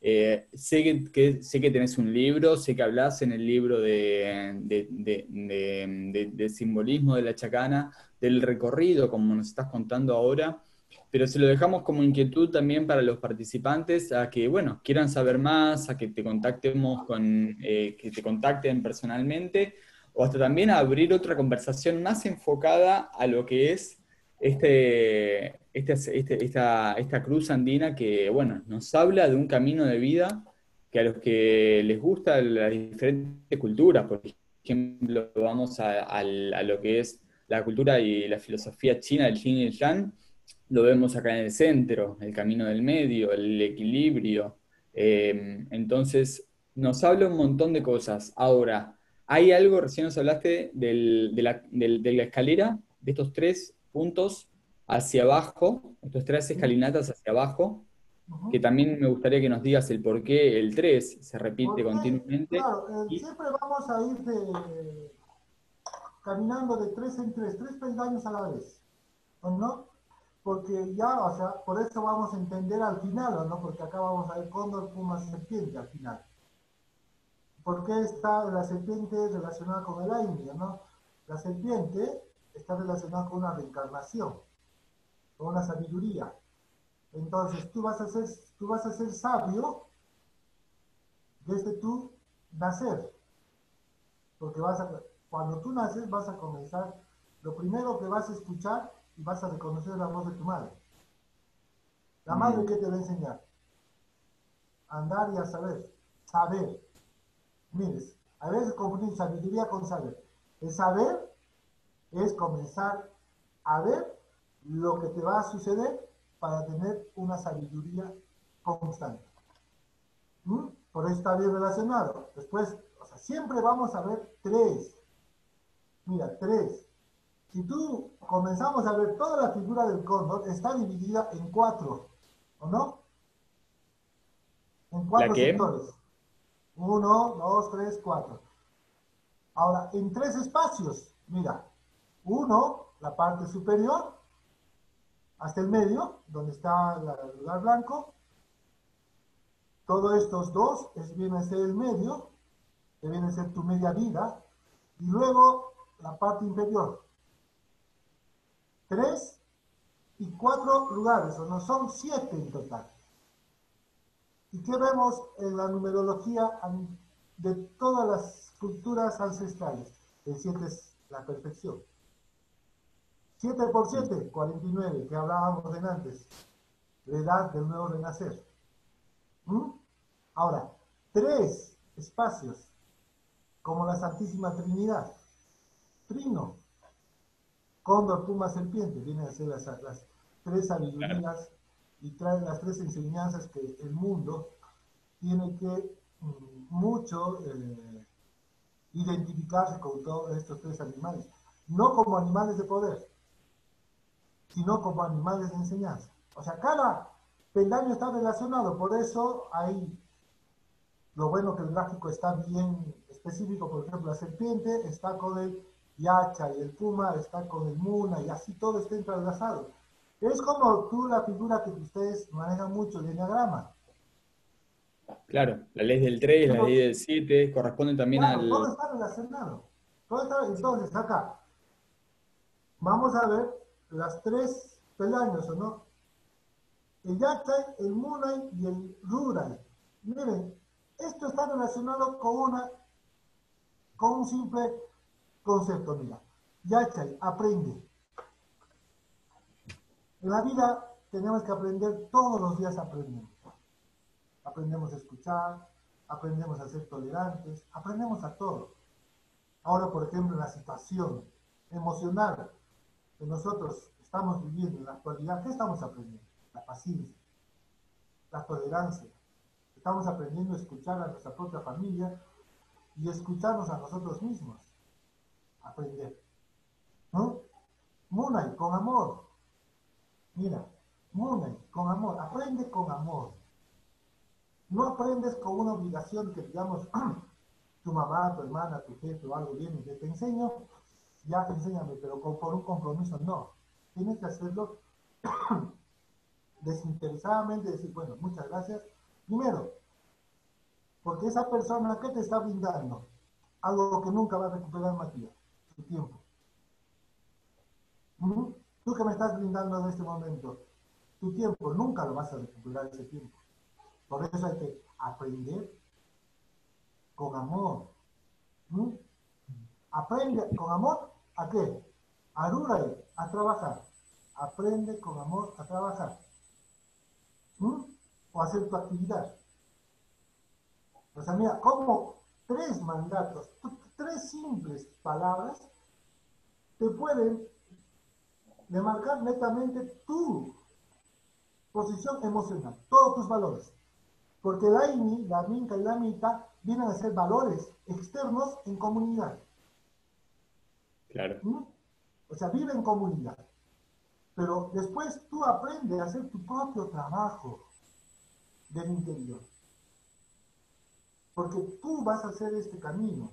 eh, sé, que, sé que tenés un libro, sé que hablas en el libro de, de, simbolismo de la chacana, del recorrido, como nos estás contando ahora, pero se lo dejamos como inquietud también para los participantes a que, bueno, quieran saber más, a que te con, que te contacten personalmente, o hasta también abrir otra conversación más enfocada a lo que es este, este, este, esta, esta cruz andina que, bueno, nos habla de un camino de vida que a los que les gusta las diferentes culturas, por ejemplo, vamos a, a lo que es la cultura y la filosofía china del Yin y el Yang, lo vemos acá en el centro, el camino del medio, el equilibrio. Eh, entonces, nos habla un montón de cosas. Ahora, hay algo, recién nos hablaste de, la, escalera, de estos tres puntos hacia abajo, estos tres escalinatas hacia abajo, que también me gustaría que nos digas el por qué el 3 se repite continuamente. Claro, eh, siempre vamos a ir caminando de tres en tres, tres peldaños a la vez, ¿no? porque ya, o sea, por eso vamos a entender al final, ¿no? Porque acá vamos a ver cóndor, puma, serpiente al final. ¿Por qué está la serpiente relacionada con el aire, no? La serpiente está relacionada con una reencarnación, con una sabiduría. Entonces, tú vas a ser, tú vas a ser sabio desde tu nacer. Porque vas a, cuando tú naces vas a comenzar, lo primero que vas a escuchar y vas a reconocer la voz de tu madre. La madre, ¿qué te va a enseñar? Andar y a saber. Saber. Mires, a veces confundimos sabiduría con saber. El saber es comenzar a ver lo que te va a suceder para tener una sabiduría constante. ¿Mm? Por eso está bien relacionado. Después, o sea, siempre vamos a ver tres. Mira, tres. Si tú comenzamos a ver toda la figura del cóndor, está dividida en cuatro, ¿o no? En cuatro sectores. Uno, dos, tres, cuatro. Ahora, en tres espacios, mira, uno, la parte superior, hasta el medio, donde está el lugar blanco. Todos estos dos es, viene a ser el medio, que viene a ser tu media vida. Y luego la parte inferior, tres y cuatro lugares, o no, son siete en total. ¿Y qué vemos en la numerología de todas las culturas ancestrales? El siete es la perfección. Siete por siete, 49, que hablábamos de antes. La edad del nuevo renacer. ¿Mm? Ahora, tres espacios, como la Santísima Trinidad. Trino, Cóndor, Puma, Serpiente, vienen a ser las, tres sabidurías y traen las tres enseñanzas que el mundo tiene que mm, mucho eh, identificarse con todos estos tres animales. No como animales de poder, sino como animales de enseñanza. O sea, cada peldaño está relacionado, por eso hay lo bueno que el gráfico está bien específico, por ejemplo, la serpiente está con el Yacha y el Puma está con el Muna y así todo está entrelazado. Es como tú la figura que ustedes manejan mucho, el diagrama. Claro, la ley del 3, la ley del 7, corresponden también al... Todo está relacionado. Todo está... Entonces, acá, vamos a ver las tres peldaños, ¿o no? El Yacha, el Muna y el Rural. Miren, esto está relacionado con una, con un simple concepto, mira. Yachay, aprende. En la vida tenemos que aprender, todos los días aprendemos. Aprendemos a escuchar, aprendemos a ser tolerantes, aprendemos a todo. Ahora, por ejemplo, en la situación emocional que nosotros estamos viviendo en la actualidad, ¿qué estamos aprendiendo? La paciencia, la tolerancia. Estamos aprendiendo a escuchar a nuestra propia familia y escucharnos a nosotros mismos aprender. ¿No? Munay, con amor. Mira, Munay, con amor. Aprende con amor. No aprendes con una obligación que, digamos, tu mamá, tu hermana, tu jefe o algo viene y te enseño, ya enséñame, pero con, por un compromiso, no. Tienes que hacerlo desinteresadamente, decir, bueno, muchas gracias. Primero, porque esa persona que te está brindando algo que nunca va a recuperar Matías tiempo. Tú que me estás brindando en este momento, tu tiempo, nunca lo vas a recuperar ese tiempo. Por eso hay que aprender con amor. Aprende con amor a qué? A a trabajar. Aprende con amor a trabajar. O hacer tu actividad. O sea, mira, como tres mandatos, tres simples palabras, te pueden demarcar netamente tu posición emocional, todos tus valores. Porque la INI, la MINCA y la MITA vienen a ser valores externos en comunidad. Claro. ¿Mm? O sea, vive en comunidad. Pero después tú aprendes a hacer tu propio trabajo del interior. Porque tú vas a hacer este camino.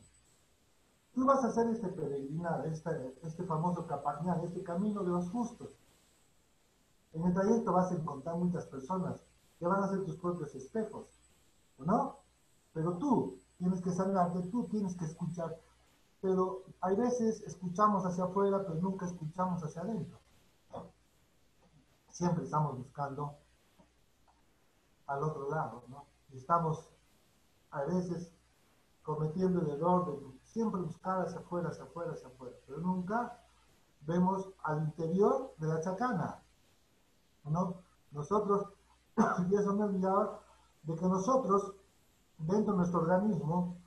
Tú vas a hacer este peregrinar, este, famoso capañal, este camino de los justos. En el trayecto vas a encontrar muchas personas que van a ser tus propios espejos, ¿no? Pero tú tienes que sanarte, tú tienes que escuchar. Pero hay veces escuchamos hacia afuera, pero nunca escuchamos hacia adentro. Siempre estamos buscando al otro lado, ¿no? Y estamos a veces cometiendo el error de siempre buscar hacia afuera, hacia afuera, hacia afuera, pero nunca vemos al interior de la chacana, ¿no? Nosotros, y eso me olvidaba, de que nosotros, dentro de nuestro organismo,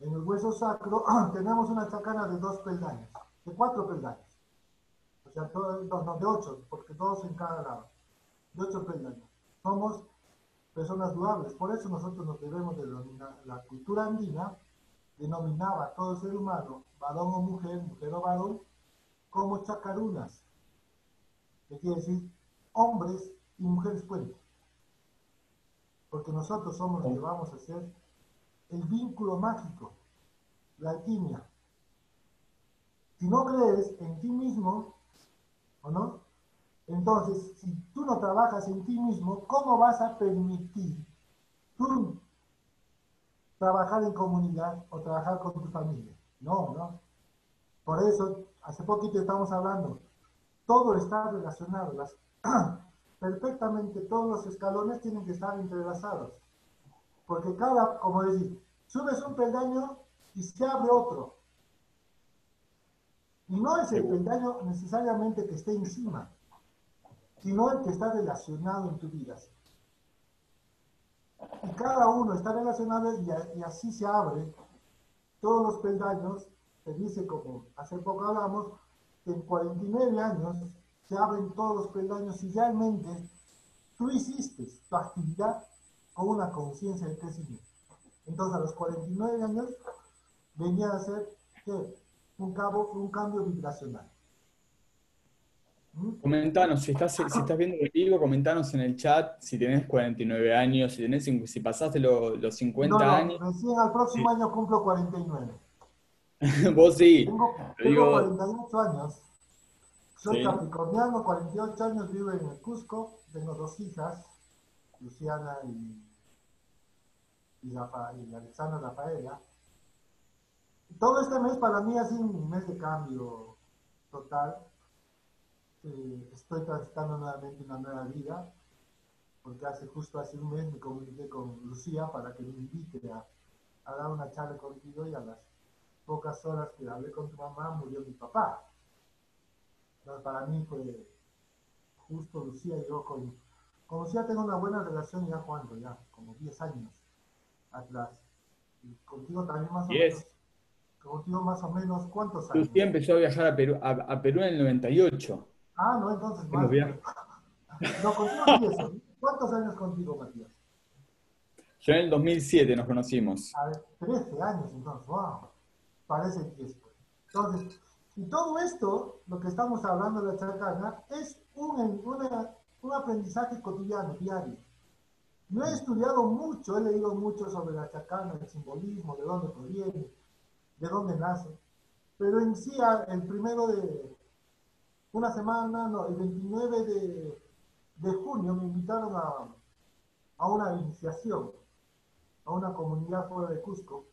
en el hueso sacro, tenemos una chacana de dos peldaños, de cuatro peldaños. O sea, no, de ocho, porque todos en cada lado. De ocho peldaños. Somos personas duables. Por eso nosotros nos debemos de la cultura andina, denominaba a todo ser humano, varón o mujer, mujer o varón, como chacarunas. ¿Qué quiere decir? Hombres y mujeres puentes. Porque nosotros somos los que vamos a hacer el vínculo mágico, la alquimia. Si no crees en ti mismo, ¿o no? Entonces, si tú no trabajas en ti mismo, ¿cómo vas a permitir tú trabajar en comunidad o trabajar con tu familia? No, no. Por eso, hace poquito estamos hablando, todo está relacionado, las, perfectamente todos los escalones tienen que estar entrelazados. Porque cada, como decir, subes un peldaño y se abre otro. Y no es el peldaño necesariamente que esté encima, sino el que está relacionado en tu vida. Y cada uno está relacionado y, así se abre todos los peldaños. Se dice, como hace poco hablamos, que en 49 años se abren todos los peldaños y realmente tú hiciste tu actividad con una conciencia de crecimiento. Entonces a los 49 años venía a ser un, un cambio vibracional. Comentanos, si estás, si estás viendo el vivo, comentanos en el chat si tenés 49 años, si, tenés, si pasaste los 50 no, no, años. Recién al próximo año cumplo 49. Vos sí. Tengo, tengo 48 años. Soy capricorniano, 48 años, vivo en el Cusco, tengo dos hijas, Luciana y, y, y Alexandra Rafaela. Todo este mes para mí ha sido un mes de cambio total eh, estoy transitando nuevamente una nueva vida, porque hace justo hace un mes me comuniqué con Lucía para que me invite a, dar una charla contigo y a las pocas horas que hablé con tu mamá murió mi papá. Entonces para mí fue justo Lucía y yo con, con Lucía tengo una buena relación ya cuando, ya como 10 años atrás. Y contigo también más o menos. Contigo más o menos, ¿cuántos años? Lucía empezó a viajar a Perú, a Perú en el 98. Ah, no, entonces más. No, contigo eso. ¿Cuántos años contigo, Matías? Yo en el 2007 nos conocimos. A ver, 13 años entonces, wow. Parece que esto. Entonces, y todo esto, lo que estamos hablando de la chacana, es un, un aprendizaje cotidiano, diario. No he estudiado mucho, he leído mucho sobre la chacana, el simbolismo, de dónde proviene, de dónde nace. Pero en sí, el primero de, una semana, el 29 de, junio me invitaron a, a, una iniciación, a una comunidad fuera de Cusco.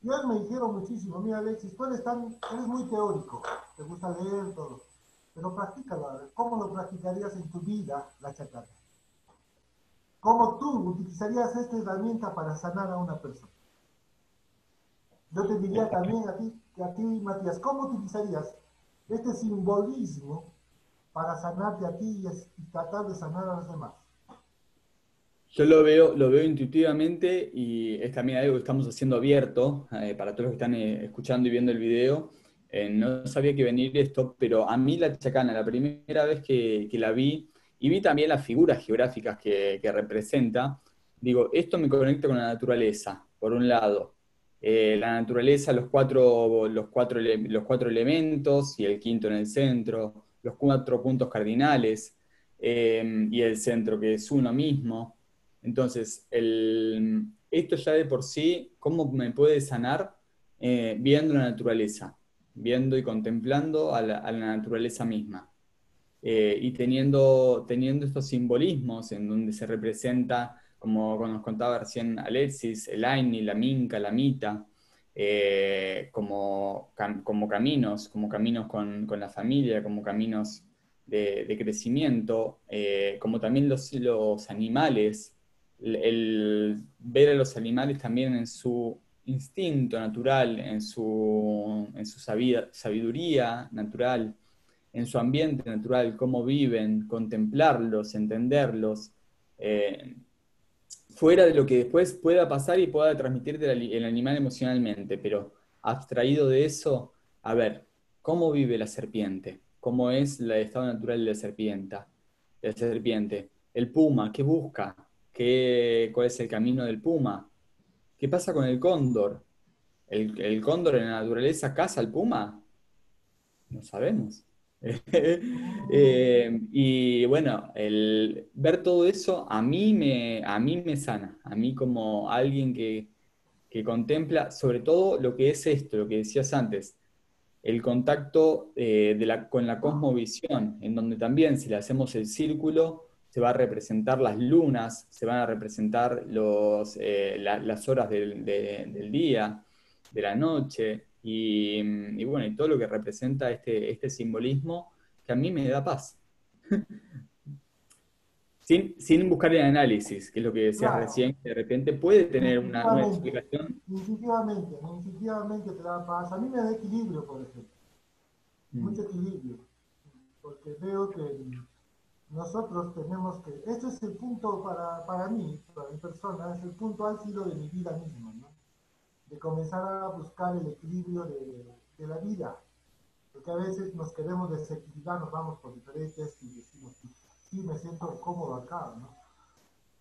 Y ellos me dijeron muchísimo, mira Alexis, tú eres, tan, eres muy teórico, te gusta leer todo, pero practícalo. ¿Cómo lo practicarías en tu vida la chacana? ¿Cómo tú utilizarías esta herramienta para sanar a una persona? Yo te diría también a ti, a ti Matías, ¿cómo utilizarías este simbolismo para sanarte a ti y tratar de sanar a los demás? Yo lo veo, lo veo intuitivamente y es también algo que estamos haciendo abierto eh, para todos los que están eh, escuchando y viendo el video. Eh, no sabía que venir esto, pero a mí la chacana, la primera vez que, la vi, y vi también las figuras geográficas que, representa, digo, esto me conecta con la naturaleza, por un lado. La naturaleza, los cuatro, los, cuatro, los cuatro elementos y el quinto en el centro, los cuatro puntos cardinales y el centro que es uno mismo. Entonces, esto ya de por sí, ¿cómo me puede sanar? Eh, viendo la naturaleza, viendo y contemplando a la, naturaleza misma. Eh, y teniendo, teniendo estos simbolismos en donde se representa, como nos contaba recién Alexis, el Aini, la Minca, la Mita, eh, como, como caminos, como caminos con, la familia, como caminos de, crecimiento, como también los, los animales, el, ver a los animales también en su instinto natural, en su, en su sabiduría natural, en su ambiente natural, cómo viven, contemplarlos, entenderlos, eh, fuera de lo que después pueda pasar y pueda transmitirte el animal emocionalmente, pero abstraído de eso, a ver, ¿cómo vive la serpiente? ¿Cómo es el estado natural de la serpiente? La serpiente. El puma, ¿qué busca? cuál es el camino del puma. ¿Qué pasa con el cóndor? ¿El, cóndor en la naturaleza caza al puma? No sabemos. Eh, y bueno, el ver todo eso a mí me, a mí me sana, a mí como alguien que, contempla sobre todo lo que es esto, lo que decías antes, el contacto eh, de la, con la cosmovisión, en donde también si le hacemos el círculo, se va a representar las lunas, se van a representar los, eh, las horas del, día, de la noche, y, bueno, y todo lo que representa este, este simbolismo que a mí me da paz. sin, sin, buscar el análisis, que es lo que decías recién, que de repente puede tener una, explicación. Instintivamente, instintivamente te da paz. A mí me da equilibrio, por ejemplo. Mm. Mucho equilibrio. Porque veo que nosotros tenemos que, este es el punto para, para mí, para mi persona, es el punto álgido de mi vida misma, ¿no? De comenzar a buscar el equilibrio de, de, la vida. Porque a veces nos queremos desequilibrar, nos vamos por diferentes y decimos, sí, me siento cómodo acá, ¿no?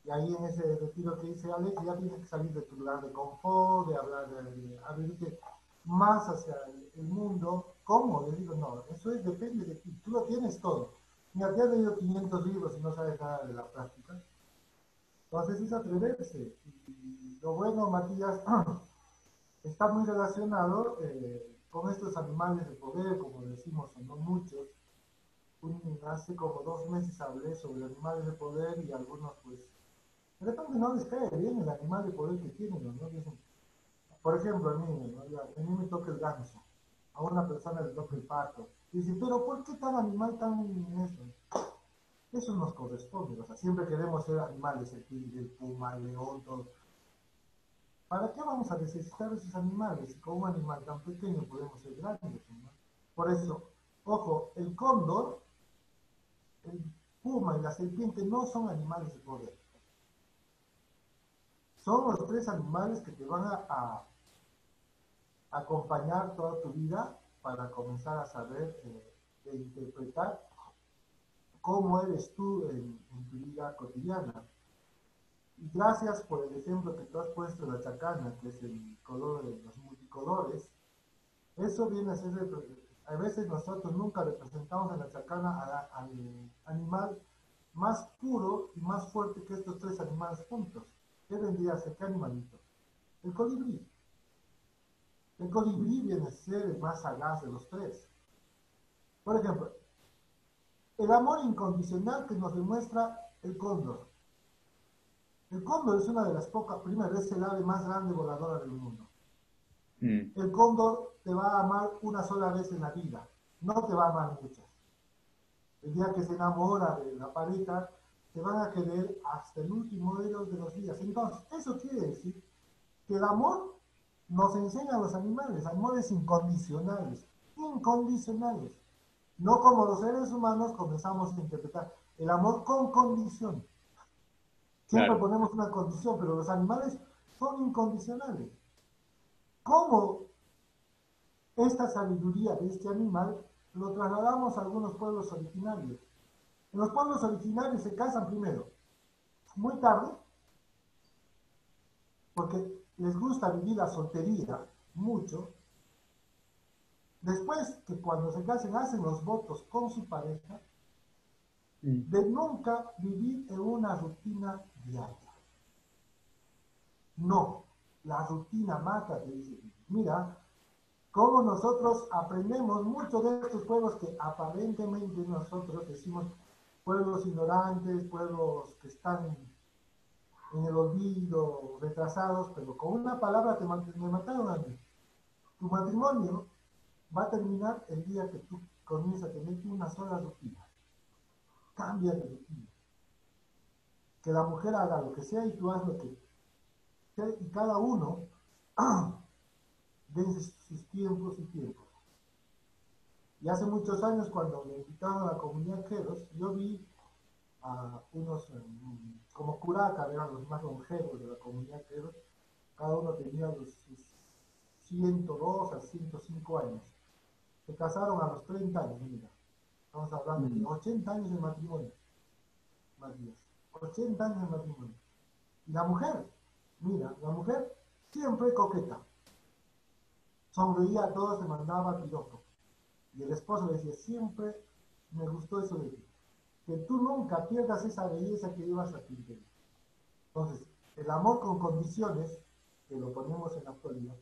Y ahí en ese retiro que dice Alex, ya tienes que salir de tu lugar de confort, de hablar, de, abrirte más hacia el, mundo. ¿Cómo? Le digo, no, eso es, depende de ti, tú lo tienes todo Mira, te has leído 500 libros y no sabes nada de la práctica. Entonces es atreverse. Y lo bueno, Matías, está muy relacionado eh, con estos animales de poder, como decimos, son no muchos. hace como dos meses hablé sobre animales de poder y algunos, pues, de repente no les cae bien el animal de poder que tienen, ¿no? por ejemplo, a mí, a mí me toca el ganso, a una persona le toca el pato, Dice, pero ¿por qué tan animal tan eso? Eso nos corresponde, o sea, siempre queremos ser animales, el tigre, el puma, el león. ¿Para qué vamos a necesitar esos animales? Con un animal tan pequeño podemos ser grandes. Por eso, ojo, el cóndor, el puma y la serpiente no son animales de poder. Son los tres animales que te van a, a acompañar toda tu vida para comenzar a saber eh, e interpretar cómo eres tú en, tu vida cotidiana. Gracias por el ejemplo que tú has puesto de la chacana, que es el color de los multicolores. Eso viene a ser, a veces nosotros nunca representamos en la chacana al animal más puro y más fuerte que estos tres animales juntos. ¿Qué vendría a ser? ¿Qué animalito? El colibrí. El colibrí viene a ser el más sagaz de los tres. Por ejemplo, el amor incondicional que nos demuestra el cóndor. El cóndor es una de las pocas, primero, es el ave más grande voladora del mundo. Mm. El cóndor te va a amar una sola vez en la vida, no te va a amar muchas. el día que se enamora de la pareja, te van a querer hasta el último de los, de los días. Entonces, eso quiere decir que el amor nos enseña a los animales, amores incondicionales, incondicionales. No como los seres humanos comenzamos a interpretar el amor con condición. Siempre ponemos una condición, pero los animales son incondicionales. ¿Cómo esta sabiduría de este animal lo trasladamos a algunos pueblos originarios? En los pueblos originarios se casan primero, muy tarde, porque les gusta vivir la soltería mucho. Después que cuando se casen hacen los votos con su pareja de nunca vivir en una rutina No, la rutina mata. Mira, cómo nosotros aprendemos mucho de estos pueblos que aparentemente nosotros decimos pueblos ignorantes, pueblos que están en el olvido, retrasados, pero con una palabra te me mataron a mí. Tu matrimonio va a terminar el día que tú comienzas a tener una sola rutina. Cambia de rutina. Que la mujer haga lo que sea y tú haz lo que y cada uno den sus tiempos y tiempos. Y hace muchos años, cuando me invitaron a la comunidad Queros, yo vi a unos, em, como curaca, eran los más longevos de la comunidad Queros, cada uno tenía los, sus 102 a 105 años. Se casaron a los 30 años, mira. Estamos hablando de 80 mm. años de matrimonio. Matías. 80 años de matrimonio. Y la mujer, Mira, la mujer siempre coqueta. Sonreía a todos, se mandaba piropo. Y el esposo decía, siempre me gustó eso de ti. Que tú nunca pierdas esa belleza que llevas a ti. Entonces, el amor con condiciones, que lo ponemos en la actualidad,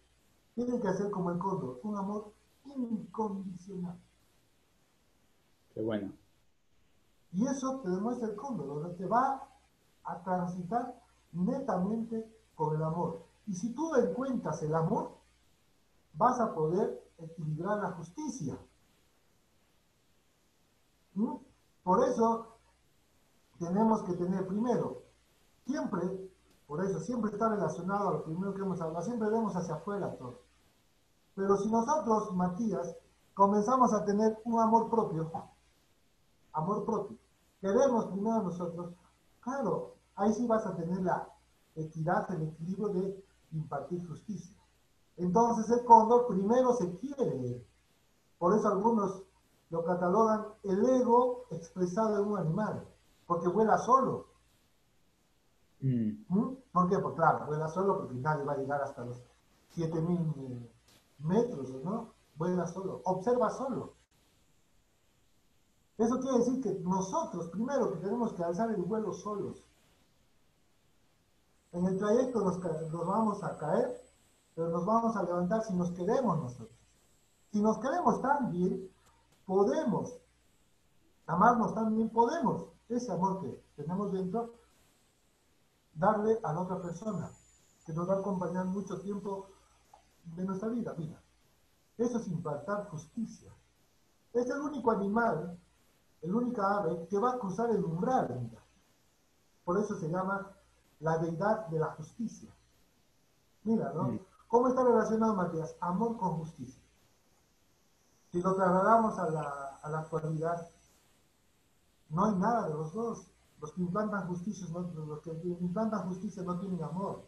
tiene que ser como el cóndor, un amor incondicional. Qué bueno. Y eso te demuestra el cóndor, donde te va a transitar netamente con el amor. Y si tú encuentras el amor, vas a poder equilibrar la justicia. ¿Mm? Por eso tenemos que tener primero, siempre, por eso siempre está relacionado a lo primero que hemos hablado, siempre vemos hacia afuera todo. Pero si nosotros, Matías, comenzamos a tener un amor propio, amor propio, queremos primero nosotros, claro, ahí sí vas a tener la equidad, el equilibrio de impartir justicia. Entonces el cóndor primero se quiere. Por eso algunos lo catalogan el ego expresado en un animal, porque vuela solo. Mm. ¿Mm? ¿Por qué? Pues claro, vuela solo porque nadie va a llegar hasta los 7000 eh, metros, ¿no? Vuela solo, observa solo. Eso quiere decir que nosotros primero que tenemos que alzar el vuelo solos. En el trayecto nos, vamos a caer, pero nos vamos a levantar si nos queremos nosotros. Si nos queremos tan bien, podemos amarnos también, podemos ese amor que tenemos dentro, darle a la otra persona, que nos va a acompañar mucho tiempo de nuestra vida. Mira, eso es impartar justicia. Es el único animal, el único ave que va a cruzar el umbral. Por eso se llama la deidad de la justicia. Mira, ¿no? ¿Cómo está relacionado, Matías? Amor con justicia. Si lo trasladamos a la, a la actualidad, no hay nada de los dos. Los que implantan justicia no, los que implantan justicia no tienen amor.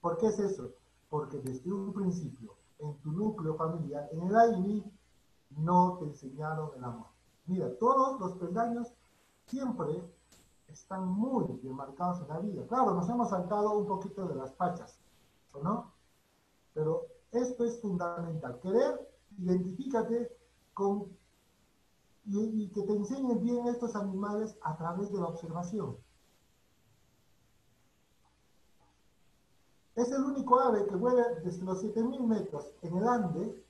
¿Por qué es eso? Porque desde un principio, en tu núcleo familiar, en el AINI, no te enseñaron el amor. Mira, todos los peldaños siempre están muy bien marcados en la vida. Claro, nos hemos saltado un poquito de las pachas, ¿no? Pero esto es fundamental. Querer, identifícate con y, que te enseñen bien estos animales a través de la observación. Es el único ave que vuela desde los 7000 metros en el Ande.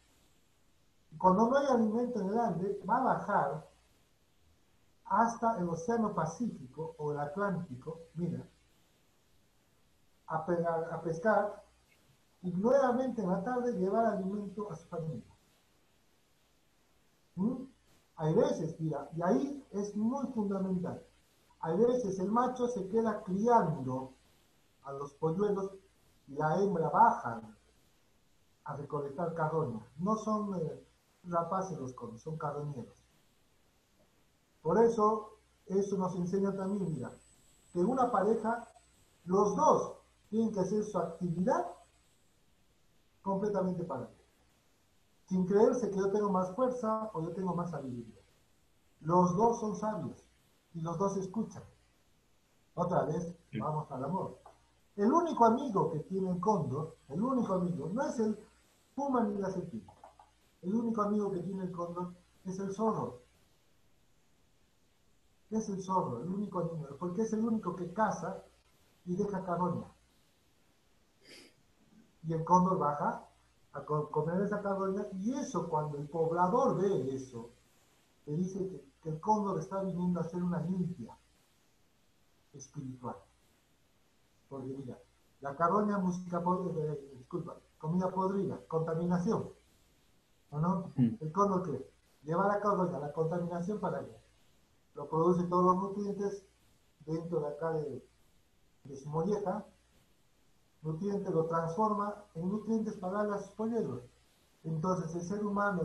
Cuando no hay alimento en el Ande, va a bajar hasta el Océano Pacífico o el Atlántico, mira, a, a pescar y nuevamente en la tarde llevar alimento a su familia. ¿Mm? Hay veces, mira, y ahí es muy fundamental. Hay veces el macho se queda criando a los polluelos y la hembra baja a recolectar carroña. No son eh, rapaces los conos, son carroñeros. Por eso, eso nos enseña también, mira, que una pareja, los dos tienen que hacer su actividad completamente para sin creerse que yo tengo más fuerza o yo tengo más sabiduría. Los dos son sabios y los dos escuchan. Otra vez, vamos al amor. El único amigo que tiene el cóndor, el único amigo, no es el puma ni la serpiente. El único amigo que tiene el cóndor es el zorro. Es el zorro, el único amigo, porque es el único que caza y deja carroña. Y el cóndor baja a comer esa carroña y eso cuando el poblador ve eso, le dice que, el cóndor está viniendo a hacer una limpia espiritual. Porque la carroña, música podrida, eh, disculpa, comida podrida, contaminación. ¿O no? Mm. El cóndor que lleva la carroña, la contaminación para allá. Lo produce todos los nutrientes dentro de acá de, de su molleja nutriente lo transforma en nutrientes para las polluelos. Entonces el ser humano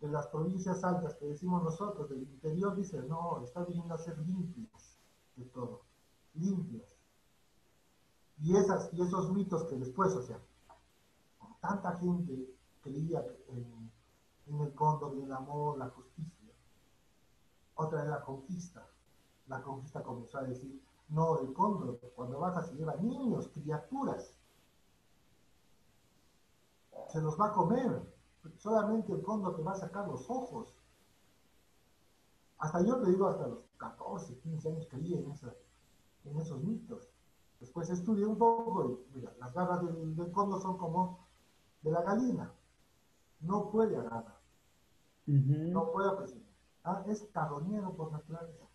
de las provincias altas que decimos nosotros, del interior, dice, no, está viniendo a ser limpios de todo, limpios. Y, esas, y esos mitos que después, o sea, tanta gente creía en, el cóndor, en el amor, la justicia. Otra es la conquista. La conquista comenzó a decir, no, el cóndor, cuando baja se lleva niños, criaturas. Se los va a comer. Solamente el cóndor te va a sacar los ojos. Hasta yo te digo, hasta los 14, 15 años creí en, en esos mitos. Después estudié un poco y mira, las garras del, cóndor son como de la gallina. No puede agarrar. No puede presionar. Ah, es carroñero por naturaleza.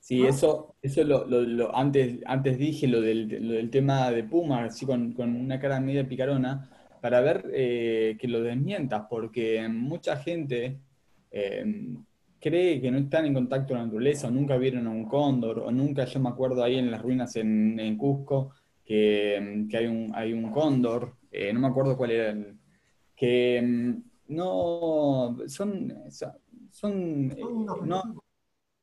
Sí, eso, eso lo, antes, antes dije lo del, tema de Puma, así con, una cara media picarona, para ver eh, que lo desmientas, porque mucha gente em, cree que no están en contacto con la naturaleza, o nunca vieron a un cóndor, o nunca, yo me acuerdo ahí en las ruinas en, Cusco, que, hay, un, hay un cóndor, eh, no me acuerdo cuál era el, que em, no, son, son, eh, no,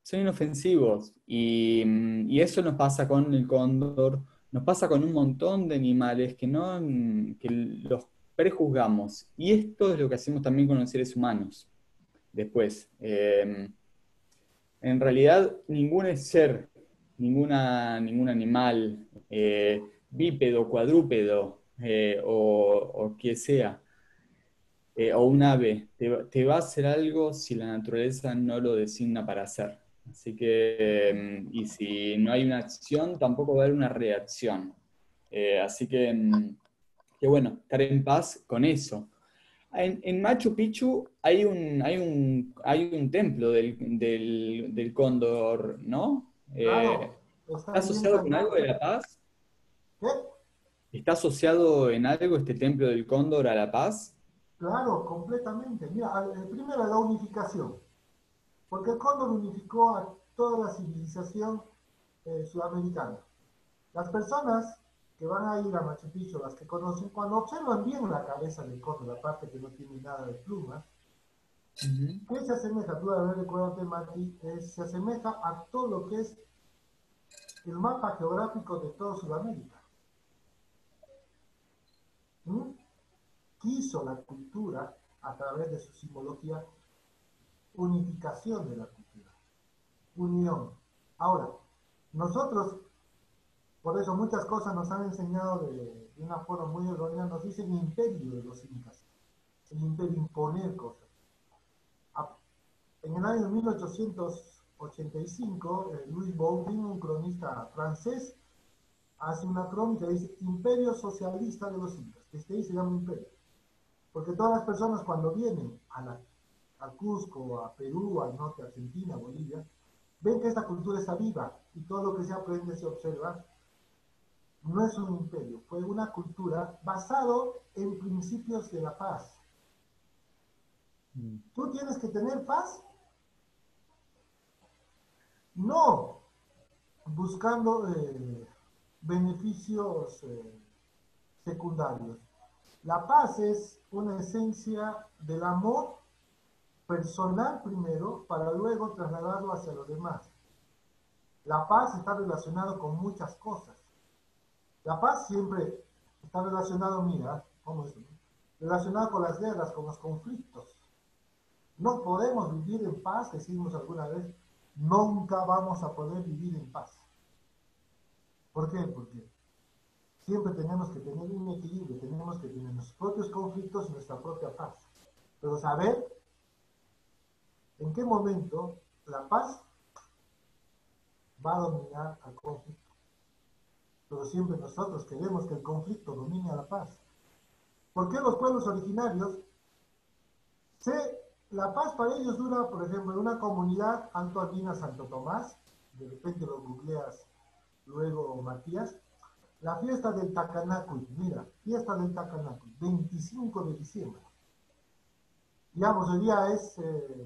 son inofensivos. Mm, y, eso nos pasa con el cóndor, nos pasa con un montón de animales que, no, mm, que los prejuzgamos. Y esto es lo que hacemos también con los seres humanos. Después, em, en realidad, ningún ser, ninguna, ningún animal, eh, bípedo, cuadrúpedo eh, o, o que sea, eh, o un ave, te, va a hacer algo si la naturaleza no lo designa para hacer. Así que, em, y si no hay una acción, tampoco va a haber una reacción. Eh, así que, em, que, bueno, estar en paz con eso. En, Machu Picchu hay un, hay un, hay un templo del, del, cóndor, ¿no? Eh, ¿Está asociado con algo de la paz? ¿Qué? ¿Está asociado en algo este templo del cóndor a la paz? Claro, completamente. Mira, primero la unificación. Porque el cóndor unificó a toda la civilización eh, sudamericana. Las personas que van a ir a Machu Picchu, las que conocen, cuando observan bien la cabeza del cóndor, la parte que no tiene nada de plumas, ¿qué se asemeja? Tú a ver, recuérdate, Mati, se asemeja a todo lo que es el mapa geográfico de toda Sudamérica. Quiso la cultura, a través de su simbología, unificación de la cultura, unión. Ahora, nosotros, por eso muchas cosas nos han enseñado de, una forma muy errónea, nos dicen imperio de los incas, el imperio imponer cosas. En el año 1885, eh, Louis Baudin, un cronista francés, hace una crónica, dice Imperio Socialista de los Incas. Este ahí se llama imperio. Porque todas las personas cuando vienen a la a Cusco, a Perú, al norte Argentina, Bolivia, ven que esta cultura está viva y todo lo que se aprende, se observa. No es un imperio, fue una cultura basado en principios de la paz. Mm. Tú tienes que tener paz. No buscando eh, beneficios eh, secundarios. La paz es una esencia del amor personal primero para luego trasladarlo hacia los demás. La paz está relacionada con muchas cosas. La paz siempre está relacionada, mira, ¿cómo es? Relacionada con las guerras, con los conflictos. No podemos vivir en paz, decimos alguna vez, nunca vamos a poder vivir en paz. ¿Por qué? Porque siempre tenemos que tener un equilibrio, tenemos que tener nuestros propios conflictos y nuestra propia paz. Pero saber en qué momento la paz va a dominar al conflicto. Pero siempre nosotros queremos que el conflicto domine a la paz. ¿Por qué los pueblos originarios se la paz para ellos dura, por ejemplo, en una comunidad Andina Santo Tomás, de repente lo googleas luego Matías, la fiesta del Tacanacuy, mira, fiesta del Tacanacuy, 25 de diciembre. Digamos, el día es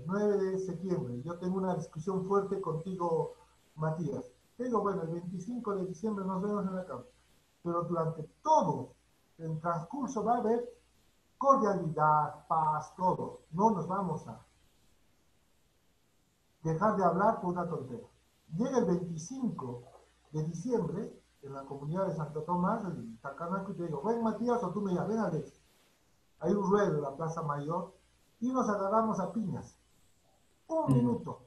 9 eh, de septiembre, yo tengo una discusión fuerte contigo, Matías. Digo, bueno, el 25 de diciembre nos vemos en la cama, pero durante todo el transcurso va a haber cordialidad, paz, todo. No nos vamos a dejar de hablar por una tontería. Llega el 25 de diciembre, en la comunidad de Santo Tomás, en Tacanaco, y te digo, ven Matías o tú me llamas, ven Alex. Hay un ruedo en la Plaza Mayor y nos agarramos a piñas. Un minuto,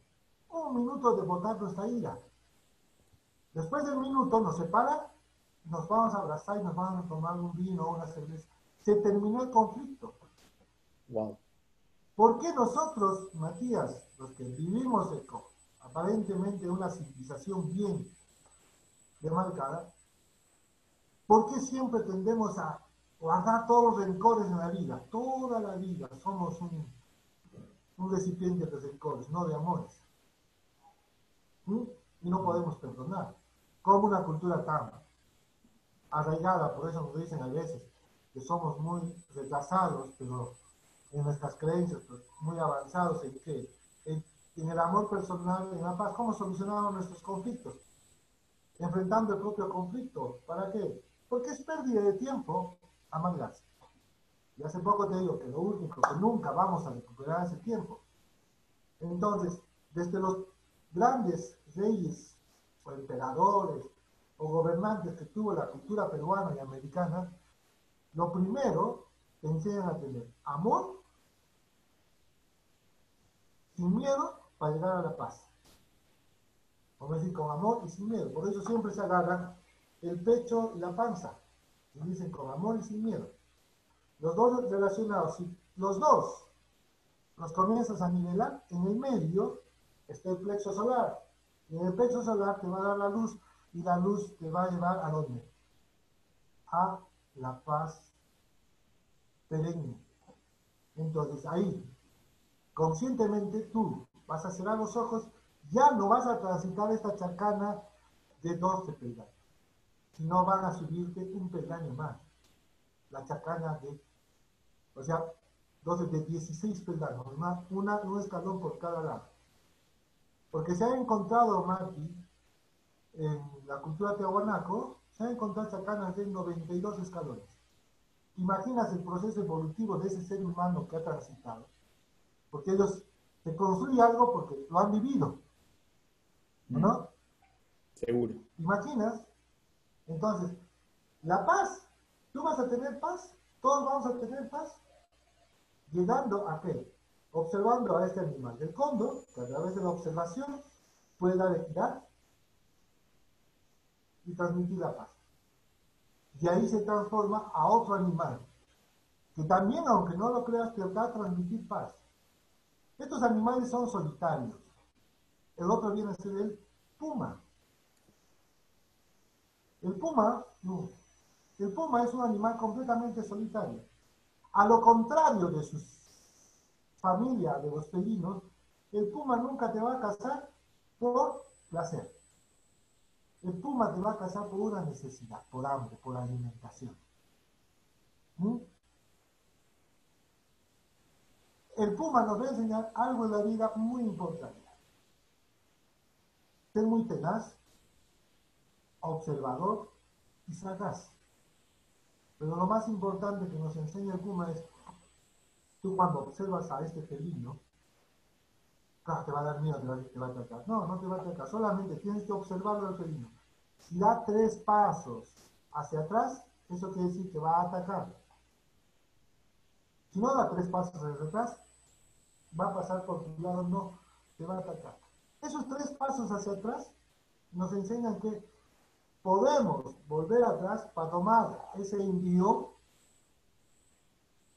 un minuto de botar nuestra ira. Después del minuto nos separan, nos vamos a abrazar y nos vamos a tomar un vino o una cerveza se terminó el conflicto. Wow. ¿Por qué nosotros, Matías, los que vivimos eco, aparentemente una civilización bien demarcada, ¿por qué siempre tendemos a guardar todos los rencores en la vida? Toda la vida somos un, recipiente de rencores, no de amores. Y no podemos perdonar. Como una cultura tan arraigada, por eso nos dicen a veces, que somos muy retrasados, pero en nuestras creencias, pues, muy avanzados en que en, el amor personal, en la paz, ¿cómo solucionamos nuestros conflictos? Enfrentando el propio conflicto. ¿Para qué? Porque es pérdida de tiempo amargarse. Y hace poco te digo que lo único que nunca vamos a recuperar es el tiempo. Entonces, desde los grandes reyes o emperadores o gobernantes que tuvo la cultura peruana y americana, lo primero, te enseñan a tener amor sin miedo para llegar a la paz. Decir, con amor y sin miedo. Por eso siempre se agarran el pecho y la panza. Y dicen con amor y sin miedo. Los dos relacionados, si los dos los comienzas a nivelar, en el medio está el plexo solar. Y en el plexo solar te va a dar la luz y la luz te va a llevar a dónde? A la paz perenne. Entonces ahí, conscientemente tú vas a cerrar los ojos, ya no vas a transitar esta charcana de 12 peldaños, sino van a subirte un peldaño más. La charcana de, o sea, 12 de 16 peldaños, una, una, un escalón por cada lado. Porque se ha encontrado, Mati, en la cultura tehuanaco, se han encontrado chacanas de 92 escalones. Imaginas el proceso evolutivo de ese ser humano que ha transitado. Porque ellos se construyen algo porque lo han vivido. ¿No? Seguro. ¿Imaginas? Entonces, la paz. Tú vas a tener paz. Todos vamos a tener paz. Llegando a qué? Observando a este animal. El cóndor, que a través de la observación puede dar equidad y transmitir la paz. Y ahí se transforma a otro animal, que también, aunque no lo creas, te va a transmitir paz. Estos animales son solitarios. El otro viene a ser el puma. El puma, no. El puma es un animal completamente solitario. A lo contrario de su familia, de los felinos, el puma nunca te va a cazar por placer. El puma te va a cazar por una necesidad, por hambre, por alimentación. ¿Mm? el Puma nos va a enseñar algo en la vida muy importante. Ser muy tenaz, observador y sagaz. Pero lo más importante que nos enseña el Puma es, tú cuando observas a este felino, claro, te va a dar miedo, te va, a atacar. No, no te va a atacar, solamente tienes que observarlo al felino. Si da tres pasos hacia atrás, eso quiere decir que va a atacar. Si no da tres pasos hacia atrás, va a pasar por tu lado, no, te va a atacar. Esos tres pasos hacia atrás nos enseñan que podemos volver atrás para tomar ese envío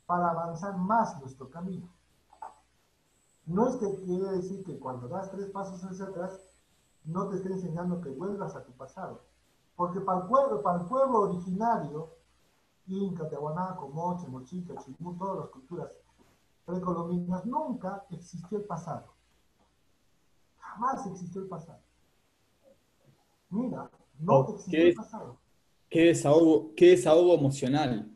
para avanzar más nuestro camino. No es que quiere decir que cuando das tres pasos hacia atrás, no te esté enseñando que vuelvas a tu pasado. Porque para el pueblo, para el pueblo originario, Inca, Tehuanaco, Moche, Mochica, Chimú, todas las culturas precolombinas, nunca existió el pasado. Jamás existió el pasado. Mira, no oh, existió el pasado. Qué desahogo, qué desahogo emocional.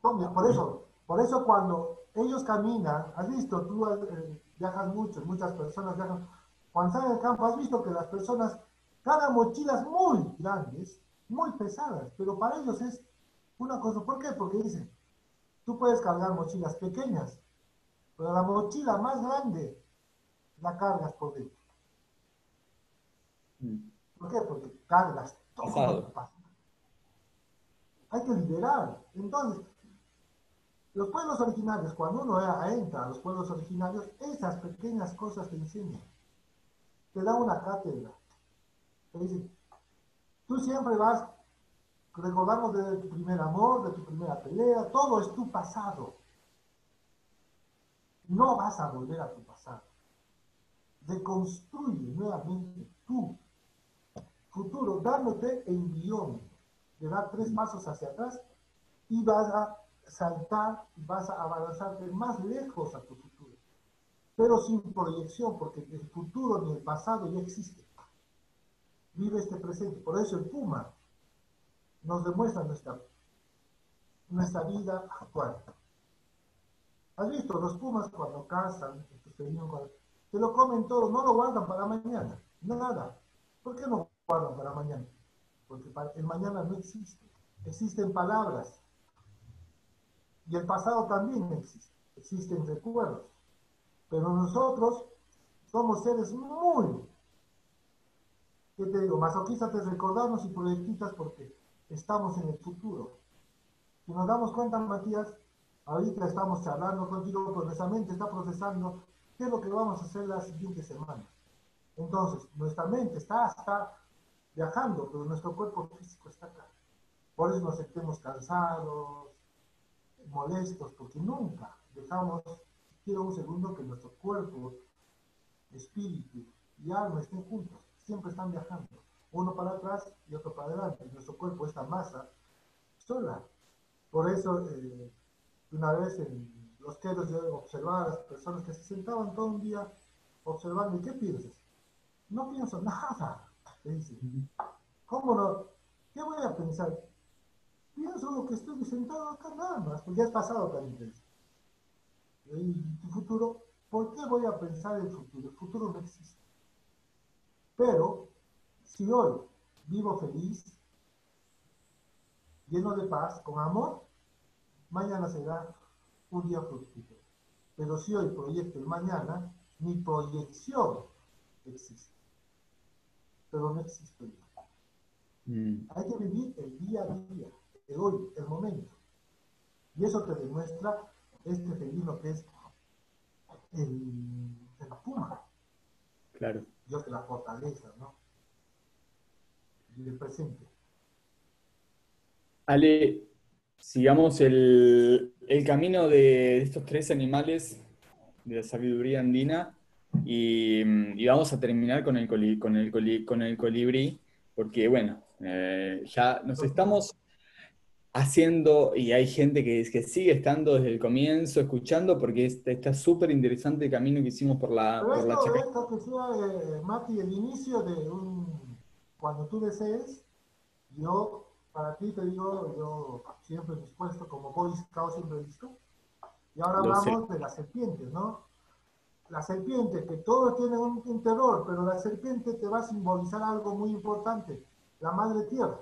por eso, por eso cuando ellos caminan, has visto, tú eh, viajas mucho, muchas personas viajan, cuando salen del campo, has visto que las personas cargan mochilas muy grandes, muy pesadas, pero para ellos es una cosa. ¿Por qué? Porque dicen, tú puedes cargar mochilas pequeñas, pero la mochila más grande la cargas por dentro. Mm. ¿Por qué? Porque cargas todo lo que pasa. Hay que liberar. Entonces, los pueblos originarios, cuando uno entra a los pueblos originarios, esas pequeñas cosas te enseñan. Te da una cátedra. Te dicen, tú siempre vas recordando de tu primer amor, de tu primera pelea, todo es tu pasado. No vas a volver a tu pasado. Reconstruye nuevamente tu futuro, dándote el guion de dar tres pasos hacia atrás y vas a saltar, vas a avanzarte más lejos a tu futuro, pero sin proyección, porque el futuro ni el pasado ya existe. Vive este presente. Por eso el Puma nos demuestra nuestra, nuestra vida actual. ¿Has visto? Los Pumas cuando cazan, se lo comen todo, no lo guardan para mañana, nada. ¿Por qué no guardan para mañana? Porque el mañana no existe. Existen palabras, y el pasado también existe, existen recuerdos. Pero nosotros somos seres muy, ¿qué te digo? Masoquistas de recordarnos y proyectistas porque estamos en el futuro. Si nos damos cuenta, Matías, ahorita estamos charlando contigo, pero nuestra mente está procesando qué es lo que vamos a hacer la siguiente semana. Entonces, nuestra mente está, hasta viajando, pero nuestro cuerpo físico está acá. Por eso nos sentimos cansados, molestos porque nunca dejamos siquiera un segundo que nuestro cuerpo, espíritu y alma estén juntos. Siempre están viajando, uno para atrás y otro para adelante. Nuestro cuerpo, esta masa, sola. Por eso, eh, una vez en los queros yo observaba a las personas que se sentaban todo un día observando, ¿y qué piensas? No pienso nada. ¿Cómo no? ¿Qué voy a pensar? pienso lo que estoy sentado acá nada más, porque ya has pasado también. Y tu futuro, ¿por qué voy a pensar en el futuro? El futuro no existe. Pero, si hoy vivo feliz, lleno de paz, con amor, mañana será un día fructífero. Pero si hoy proyecto el mañana, mi proyección existe. Pero no existe el mm. Hay que vivir el día a día el hoy, el momento. Y eso te demuestra este felino que es el, el puma. Claro. Dios de la fortaleza, ¿no? Y el presente. Ale, sigamos el, el camino de estos tres animales de la sabiduría andina y, y vamos a terminar con el, con el, con el colibrí, porque bueno, eh, ya nos estamos haciendo, y hay gente que, que sigue estando desde el comienzo, escuchando, porque está súper interesante el camino que hicimos por la, por la Chaca. Esto que sea, eh, Mati, el inicio de un, cuando tú desees, yo, para ti te digo, yo siempre dispuesto, como Boy Scout siempre listo, Y ahora hablamos de las serpientes, ¿no? La serpiente, que todos tienen un, un terror, pero la serpiente te va a simbolizar algo muy importante, la madre tierra.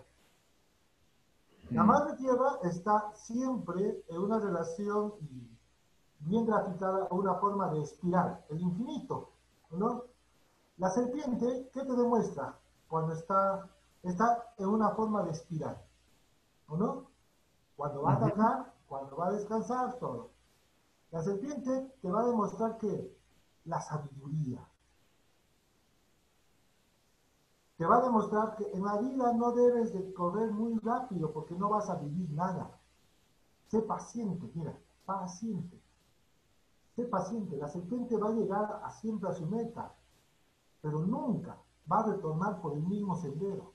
La mm. madre tierra está siempre en una relación bien graficada, una forma de espiral, el infinito, ¿no? La serpiente, ¿qué te demuestra? Cuando está, está en una forma de espiral, ¿o no? Cuando va a atacar, cuando va a descansar, todo. La serpiente te va a demostrar que la sabiduría. Te va a demostrar que en la vida no debes de correr muy rápido porque no vas a vivir nada. Sé paciente, mira, paciente. Sé paciente. La serpiente va a llegar a siempre a su meta pero nunca va a retornar por el mismo sendero.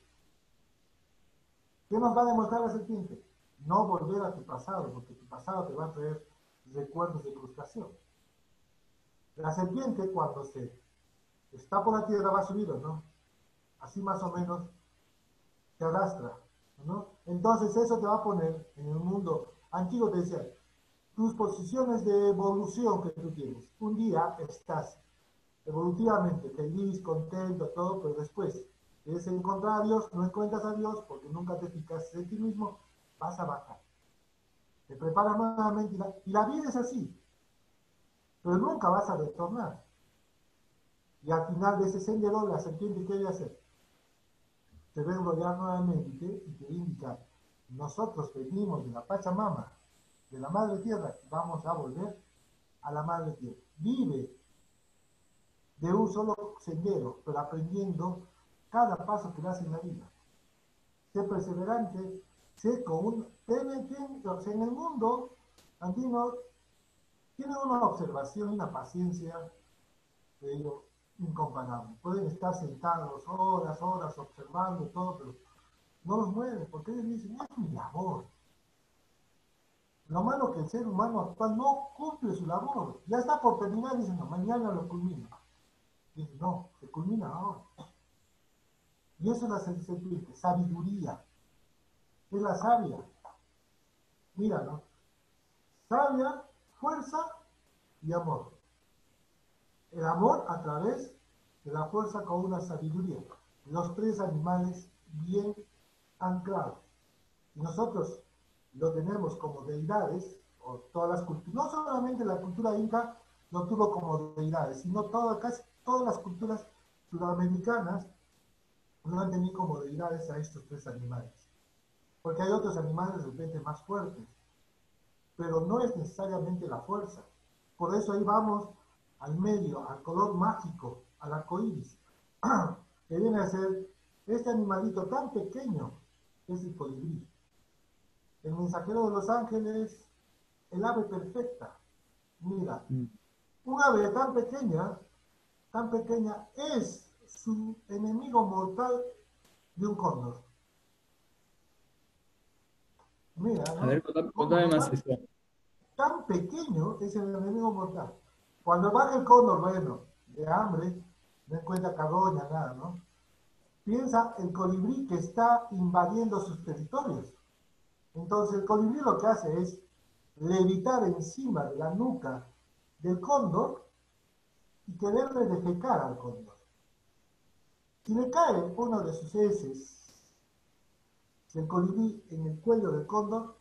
¿Qué nos va a demostrar la serpiente? No volver a tu pasado, porque tu pasado te va a traer recuerdos de frustración. La serpiente cuando se está por la tierra va a subir, ¿no? Así más o menos te arrastra, ¿no? Entonces eso te va a poner en el mundo antiguo, te decía, tus posiciones de evolución que tú tienes. Un día estás evolutivamente feliz, contento, todo, pero después quieres encontrar a Dios, no encuentras a Dios porque nunca te fijas en ti mismo, vas a bajar. Te preparas nuevamente y la, vida es así, pero nunca vas a retornar. Y al final de ese sendero, la serpiente, ¿qué debe hacer? Te va a enrollar nuevamente y te indica, nosotros venimos de la Pachamama, de la Madre Tierra, vamos a volver a la Madre Tierra. Vive de un solo sendero, pero aprendiendo cada paso que das en la vida. Sé perseverante, sé con un... En el mundo andino tiene una observación una paciencia, digo, incomparable. Pueden estar sentados horas, horas observando todo, pero no los mueven, porque ellos dicen, es mi labor. Lo malo que el ser humano actual no cumple su labor. Ya está por terminar, dicen, mañana lo culmina. Y no, se culmina ahora. Y eso es la serpiente, sabiduría. Es la sabia. Mira, ¿no? Sabia, fuerza y amor. El amor a través de la fuerza con una sabiduría. Los tres animales bien anclados. Y nosotros lo tenemos como deidades, o todas las culturas, no solamente la cultura inca lo tuvo como deidades, sino casi todas las culturas sudamericanas no han tenido como deidades a estos tres animales. Porque hay otros animales de repente más fuertes, pero no es necesariamente la fuerza. Por eso ahí vamos al medio, al color mágico, al arco iris, que viene a ser este animalito tan pequeño, es el colibrí. El mensajero de los ángeles, el ave perfecta. Mira, mm. un ave tan pequeña tan pequeña es su enemigo mortal de un cóndor. Mira, a ver, contame más eso. Tan pequeño es el enemigo mortal. Cuando baja el cóndor, bueno, de hambre, no encuentra carroña, nada, ¿no? Piensa el colibrí que está invadiendo sus territorios. Entonces el colibrí lo que hace es levitar encima de la nuca del cóndor y que debe defecar al cóndor. Si le cae uno de sus heces el colibrí en el cuello del cóndor,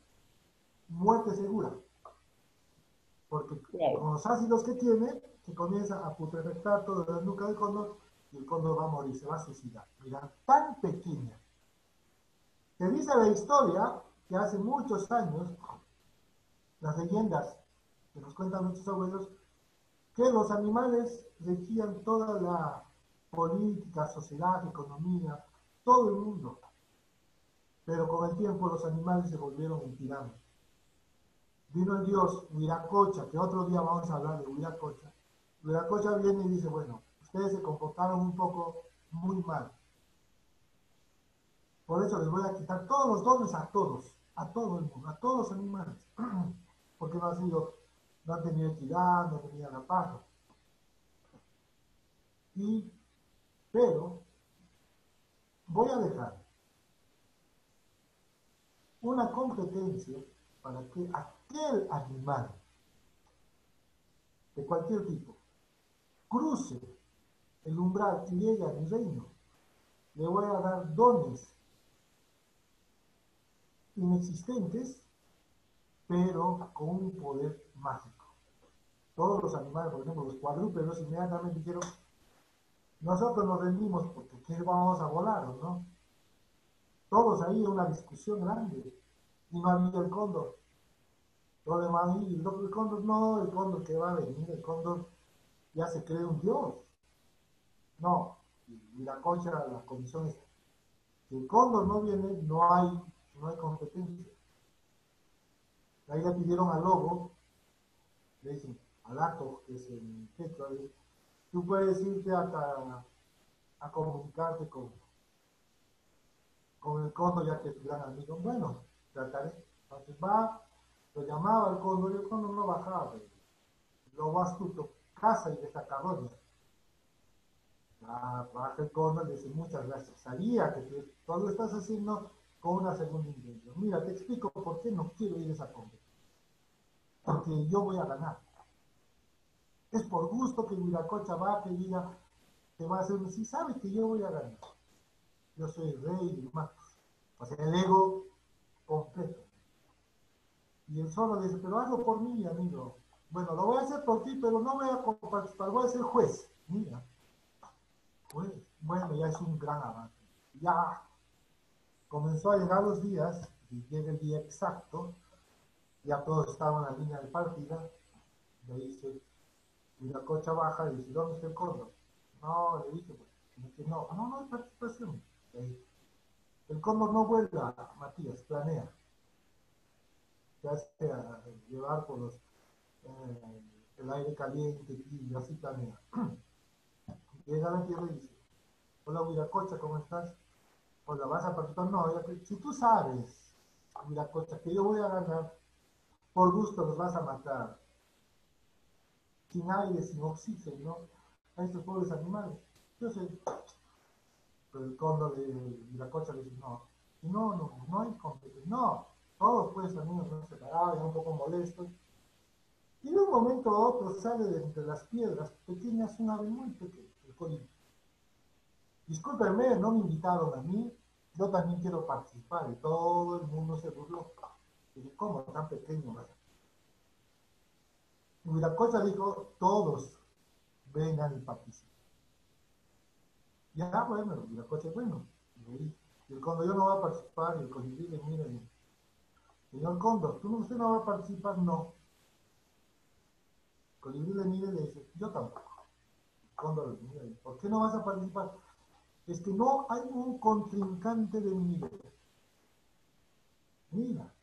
muerte segura. Porque con los ácidos que tiene, se comienza a putrefactar toda la nuca del cóndor y el cóndor va a morir, se va a suicidar. Mira, tan pequeña. Se dice la historia que hace muchos años, las leyendas que nos cuentan nuestros abuelos, que los animales regían toda la política, sociedad, economía, todo el mundo. Pero con el tiempo los animales se volvieron en tiranos. Vino el dios Huiracocha, que otro día vamos a hablar de Huiracocha. Huiracocha viene y dice, bueno, ustedes se comportaron un poco muy mal. Por eso les voy a quitar todos los dones a todos, a todo el mundo, a todos los animales. Porque no ha sido no han tenido equidad, no tenían la paz. Y, pero, voy a dejar una competencia para que aquel animal de cualquier tipo, cruce el umbral y llegue a mi reino, le voy a dar dones inexistentes, pero con un poder mágico. Todos los animales, por ejemplo, los cuadrúpedos, inmediatamente dijeron, nosotros nos rendimos porque ¿qué vamos a volar, no? Todos ahí una discusión grande. Y no había el cóndor. Lo demás, y el cóndor no, el cóndor que va a venir, el cóndor ya se cree un dios. No, y la concha, la condición es, si el cóndor no viene, no hay, no hay competencia. Ahí le pidieron al lobo, le dicen, al acto, que es el pecho, tú puedes irte a, a comunicarte con, con el cóndor, ya que es tu gran amigo. Bueno, trataré. Entonces va, lo llamaba al cóndor y el cóndor no bajaba. Lo vas astuto, casa y deja carroña. Ah, baja el cóndor y dice muchas gracias. Sabía que tú lo estás haciendo con una segunda intención. Mira, te explico por qué no quiero ir a esa competencia. Porque yo voy a ganar. Es por gusto que Huiracocha va, que diga, que va a hacer, si sabe que yo voy a ganar. Yo soy rey y matos. O sea, el ego completo. Y el solo dice, pero hazlo por mí, amigo. Bueno, lo voy a hacer por ti, pero no voy a participar, voy a ser juez. Mira. Bueno, ya es un gran avance. Ya comenzó a llegar los días, y llega el día exacto, ya todos estaban en la línea de partida, le dice, y la cocha baja y dice, ¿dónde está el cóndor? No, le dije, pues, no, no, no hay participación. El cóndor no vuela, Matías, planea. Se hace llevar por los, eh, el aire caliente y así planea. Llega a la tierra y dice, hola Huiracocha, ¿cómo estás? Hola, ¿vas a participar? No, si tú sabes, Huiracocha, que yo voy a ganar, por gusto los vas a matar. Sin aire, sin oxígeno, a estos pobres animales. Pero el cóndor de Huiracocha le dice, no, no, no, no hay competencia, no, todos pues amigos no separados, un poco molestos. Y de un momento a otro sale de entre las piedras pequeñas un ave muy pequeña, el colibrí. Discúlpenme, no me invitaron a mí, yo también quiero participar. Y todo el mundo se burló. Dije, ¿cómo tan pequeño? Huiracocha dijo, todos vengan y participen. Ya, bueno, Huiracocha, bueno. Y el cóndor, yo no voy a participar. Y el colibrí le mira y señor cóndor, ¿tú, ¿usted no va a participar? No. El colibrí le le dice, yo tampoco. El le mira ¿por qué no vas a participar? Es que no hay un contrincante de nivel. Mira,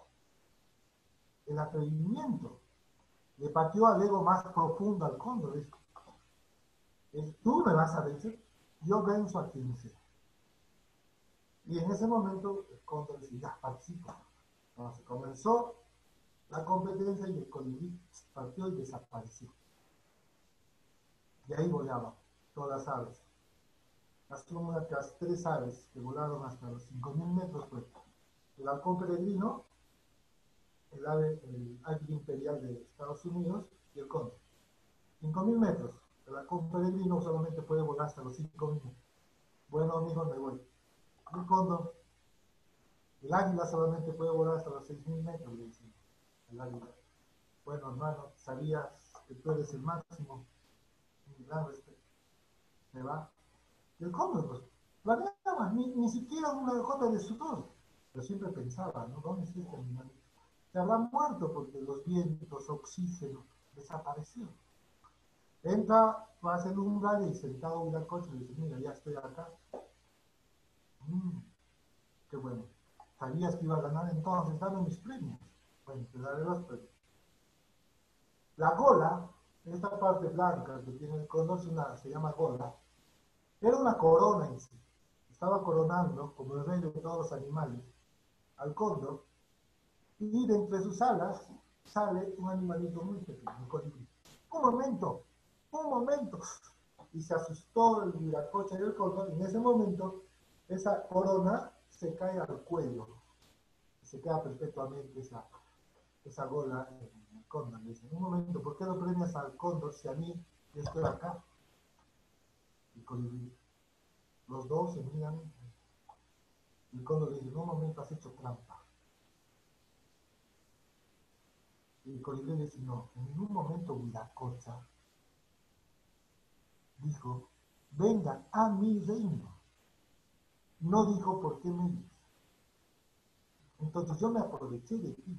el atrevimiento le pateó al ego más profundo al cóndor. tú me vas a vencer, yo venzo a quien sea. Y en ese momento el cóndor dice, ya participa. Entonces comenzó la competencia y el colibrí partió y desapareció. Y ahí volaban todas las aves. Las las tres aves que volaron hasta los 5.000 metros fue el halcón peregrino, el ave, el águila imperial de Estados Unidos y el cóndor. 5.000 metros. El halcón peregrino solamente puede volar hasta los 5.000 metros. Bueno, amigos, me voy. El cóndor, el águila solamente puede volar hasta los 6.000 metros, le decía el águila. Bueno, hermano, sabías que tú eres el máximo. Un gran respeto. Me va. Y el cóndor, pues, planeaba, ni, ni siquiera una gota de sudor. Pero siempre pensaba, ¿no? ¿Dónde este animal? Se habrá muerto porque los vientos, oxígeno, desapareció. Entra, pasa el umbral y sentado en la coche y dice, mira, ya estoy acá. Mm, qué bueno. Sabías que iba a ganar entonces, dame mis premios. Bueno, te daré los premios. La gola, esta parte blanca que tiene el cóndor, se llama gola, era una corona en sí. Estaba coronando, como el rey de todos los animales, al cóndor, y de entre sus alas sale un animalito muy pequeño, un colibrí. Un momento, un momento. Y se asustó el viracocha y el cóndor, y en ese momento esa corona se cae al cuello. Se queda perpetuamente esa, esa gola cóndor. Le dice, un momento, ¿por qué lo premias al cóndor si a mí yo estoy acá? Y colibrí. Los dos se miran. El cóndor le dice, en un momento has hecho trampa. Y el colibrí le dice, no, en ningún momento Viracocha dijo, vengan a mi reino. No dijo por qué me Entonces yo me aproveché de ti.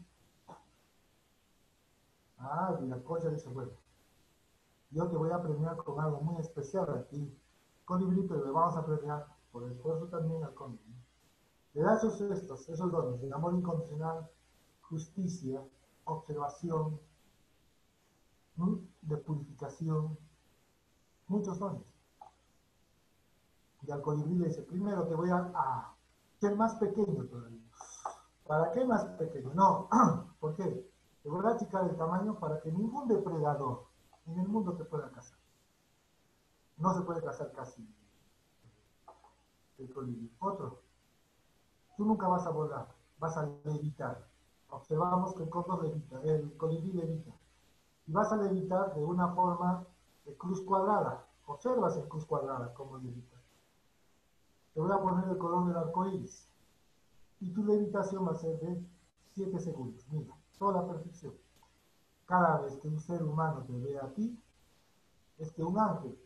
Ah, Viracocha dice, bueno, yo te voy a premiar con algo muy especial a ti, colibrí, pero le vamos a premiar por el esfuerzo también al colibrí. Le da esos, estos, esos dones de amor incondicional, justicia, observación, de purificación, muchos dones. Y al colibrí le dice, primero te voy a, a ser más pequeño todavía. ¿Para qué más pequeño? No, ¿por qué? Te voy a achicar el tamaño para que ningún depredador en el mundo te pueda cazar. No se puede cazar casi el colibrí. Otro, tú nunca vas a volar, vas a levitar. Observamos que el cóndor levita, el colibrí levita. Y vas a levitar de una forma de cruz cuadrada. Observas el cruz cuadrada como levita. Te voy a poner el color del arco iris. Y tu levitación va a ser de 7 segundos. Mira, toda la perfección. Cada vez que un ser humano te ve a ti, es que un ángel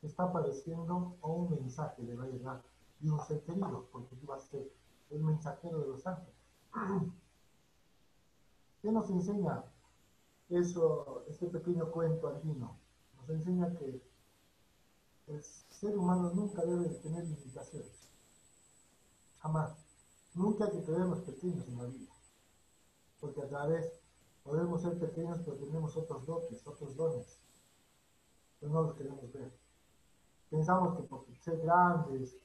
te está apareciendo o un mensaje le va a llegar y un ser querido, porque tú vas a ser el mensajero de los ángeles. ¿Qué nos enseña eso, este pequeño cuento andino? Nos enseña que el ser humano nunca debe tener limitaciones. Jamás. Nunca hay que creernos pequeños en la vida. Porque a través, podemos ser pequeños, pero tenemos otros dotes, otros dones. Pero no los queremos ver. Pensamos que por ser grandes,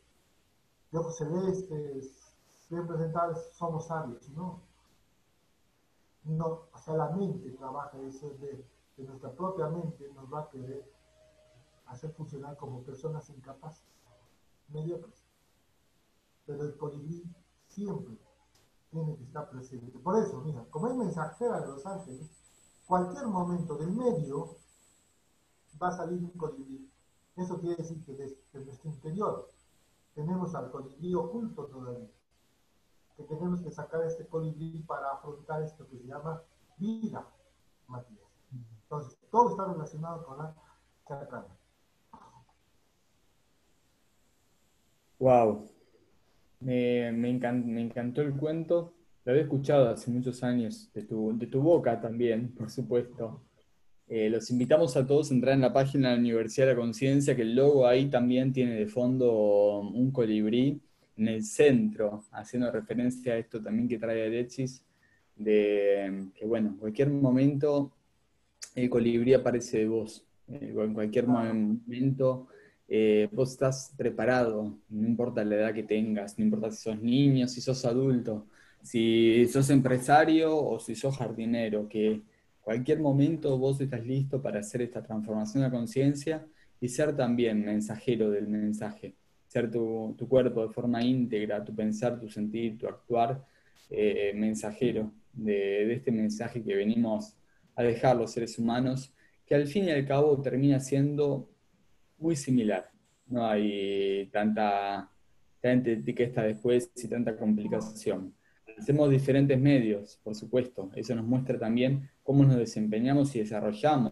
de ojos celestes, bien presentados, somos sabios. No. No, o sea, la mente trabaja eso de, de nuestra propia mente nos va a querer hacer funcionar como personas incapaces, mediocres. Pero el colibrí siempre tiene que estar presente. Por eso, mira, como es mensajera de los ángeles, cualquier momento del medio va a salir un colibrí. Eso quiere decir que desde nuestro interior tenemos al colibrí oculto todavía que tenemos que sacar este colibrí para afrontar esto que se llama vida, Matías. Entonces, todo está relacionado con la chacana. Wow, me, me, encantó el cuento. Lo había escuchado hace muchos años, de tu, de tu boca también, por supuesto. Eh, los invitamos a todos a entrar en la página de la Universidad de la Conciencia, que el logo ahí también tiene de fondo un colibrí en el centro, haciendo referencia a esto también que trae Alexis, de que bueno, en cualquier momento el colibrí aparece de vos, eh, en cualquier momento eh, vos estás preparado, no importa la edad que tengas, no importa si sos niño, si sos adulto, si sos empresario o si sos jardinero, que cualquier momento vos estás listo para hacer esta transformación de conciencia y ser también mensajero del mensaje ser tu, cuerpo de forma íntegra, tu pensar, tu sentir, tu actuar, eh, mensajero de, este mensaje que venimos a dejar los seres humanos, que al fin y al cabo termina siendo muy similar. No hay tanta, tanta etiqueta después y tanta complicación. Hacemos diferentes medios, por supuesto. Eso nos muestra también cómo nos desempeñamos y desarrollamos.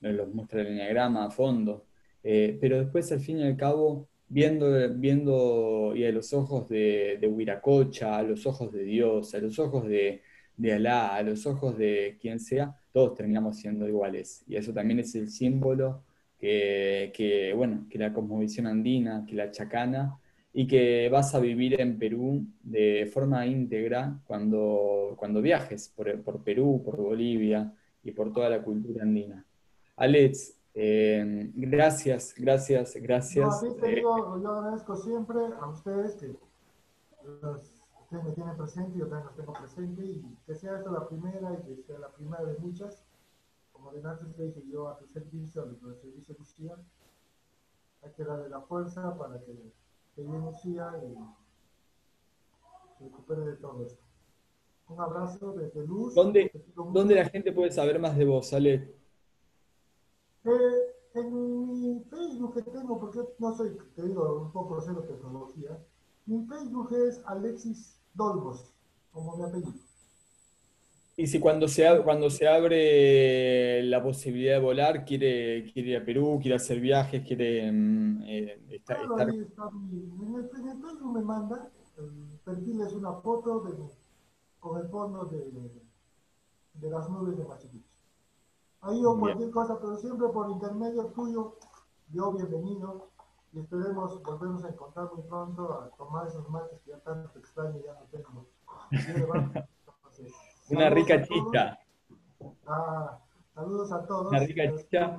Nos muestra el enneagrama a fondo. Eh, pero después, al fin y al cabo, viendo, viendo y a los ojos de, de Huiracocha, a los ojos de Dios, a los ojos de, Alá, a los ojos de quien sea, todos terminamos siendo iguales. Y eso también es el símbolo que, que, bueno, que la cosmovisión andina, que la chacana, y que vas a vivir en Perú de forma íntegra cuando, cuando viajes por, por Perú, por Bolivia y por toda la cultura andina. Alex, eh, gracias, gracias, gracias. No, te digo, yo agradezco siempre a ustedes que ustedes me tienen presente, yo también los tengo presente y que sea esta la primera y que sea la primera de muchas. Como de antes te dije yo a tu servicio, a tu servicio Lucía, hay que darle la fuerza para que te Lucía y se recupere de todo esto. Un abrazo desde Luz. ¿Dónde, ¿dónde la gente puede saber más de vos, Ale? Eh, en mi Facebook que tengo, porque no soy, te digo, un poco cero tecnología, mi Facebook es Alexis Dolbos, como mi apellido. Y si cuando se, abre, cuando se abre la posibilidad de volar, quiere, quiere ir a Perú, quiere hacer viajes, quiere mm, eh, estar... Claro, ahí está mi, en, el, en el Facebook me manda, el perfil es una foto de, con el fondo de, de las nubes de Machu Picchu. Ahí o cualquier cosa, pero siempre por intermedio tuyo, yo bienvenido y esperemos volvernos a encontrar muy pronto a tomar esos mates que ya tanto extraño ya no tengo. Entonces, Una rica chicha. Ah, saludos a todos. Una rica chicha.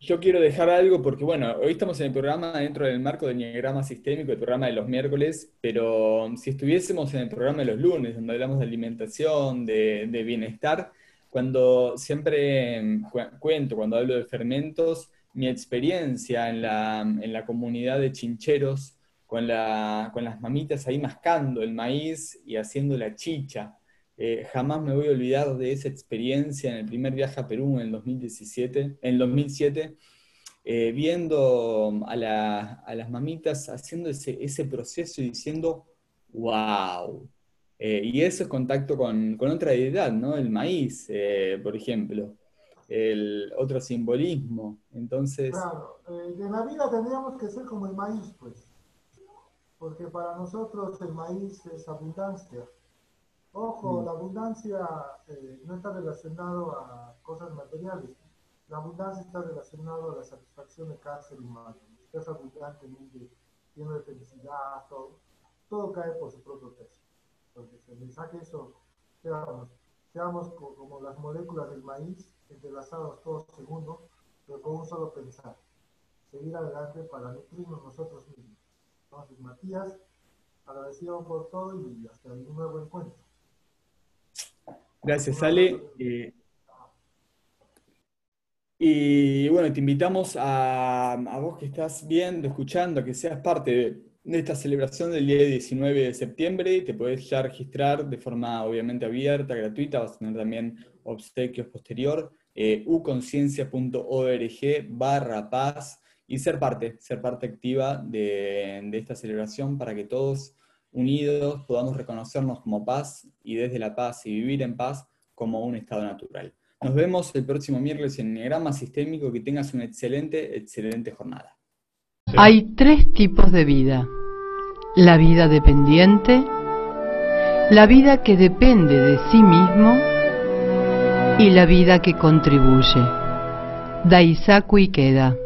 Yo quiero dejar algo porque, bueno, hoy estamos en el programa dentro del marco del diagrama sistémico, el programa de los miércoles, pero si estuviésemos en el programa de los lunes, donde hablamos de alimentación, de, de bienestar, cuando siempre mm, cuento, cuando hablo de fermentos, mi experiencia en la, en la comunidad de chincheros, con, la, con, las mamitas ahí mascando el maíz y haciendo la chicha. Eh, jamás me voy a olvidar de esa experiencia en el primer viaje a Perú en el 2017, en 2007, eh, viendo a, a, las mamitas haciendo ese, ese proceso y diciendo, wow, eh, y eso es contacto con, con, otra deidad, ¿no? El maíz, eh, por ejemplo. El otro simbolismo. Entonces. Claro, eh, en la vida tendríamos que ser como el maíz, pues. Porque para nosotros el maíz es abundancia. Ojo, mm. la abundancia no está relacionado a cosas materiales. La abundancia está relacionada a la satisfacción de cada ser humano. Es abundantemente lleno de felicidad, todo. Todo cae por su propio peso. Entonces, el mensaje eso, seamos, seamos como las moléculas del maíz, entrelazados todos segundos, pero con un solo pensar. Seguir adelante para nutrirnos nosotros mismos. Entonces, Matías, agradecido por todo y hasta un nuevo encuentro. Gracias, Ale. Eh, y bueno, te invitamos a, a, vos que estás viendo, escuchando, que seas parte de, de esta celebración del día 19 de septiembre. Te puedes ya registrar de forma obviamente abierta, gratuita, vas a tener también obsequios posterior, eh, uconciencia.org barra paz y ser parte, ser parte activa de, esta celebración para que todos unidos podamos reconocernos como paz y desde la paz y vivir en paz como un estado natural. Nos vemos el próximo miércoles en Negrama Sistémico. Que tengas una excelente, excelente jornada. Hay tres tipos de vida. La vida dependiente, la vida que depende de sí mismo y la vida que contribuye. Daisaku Ikeda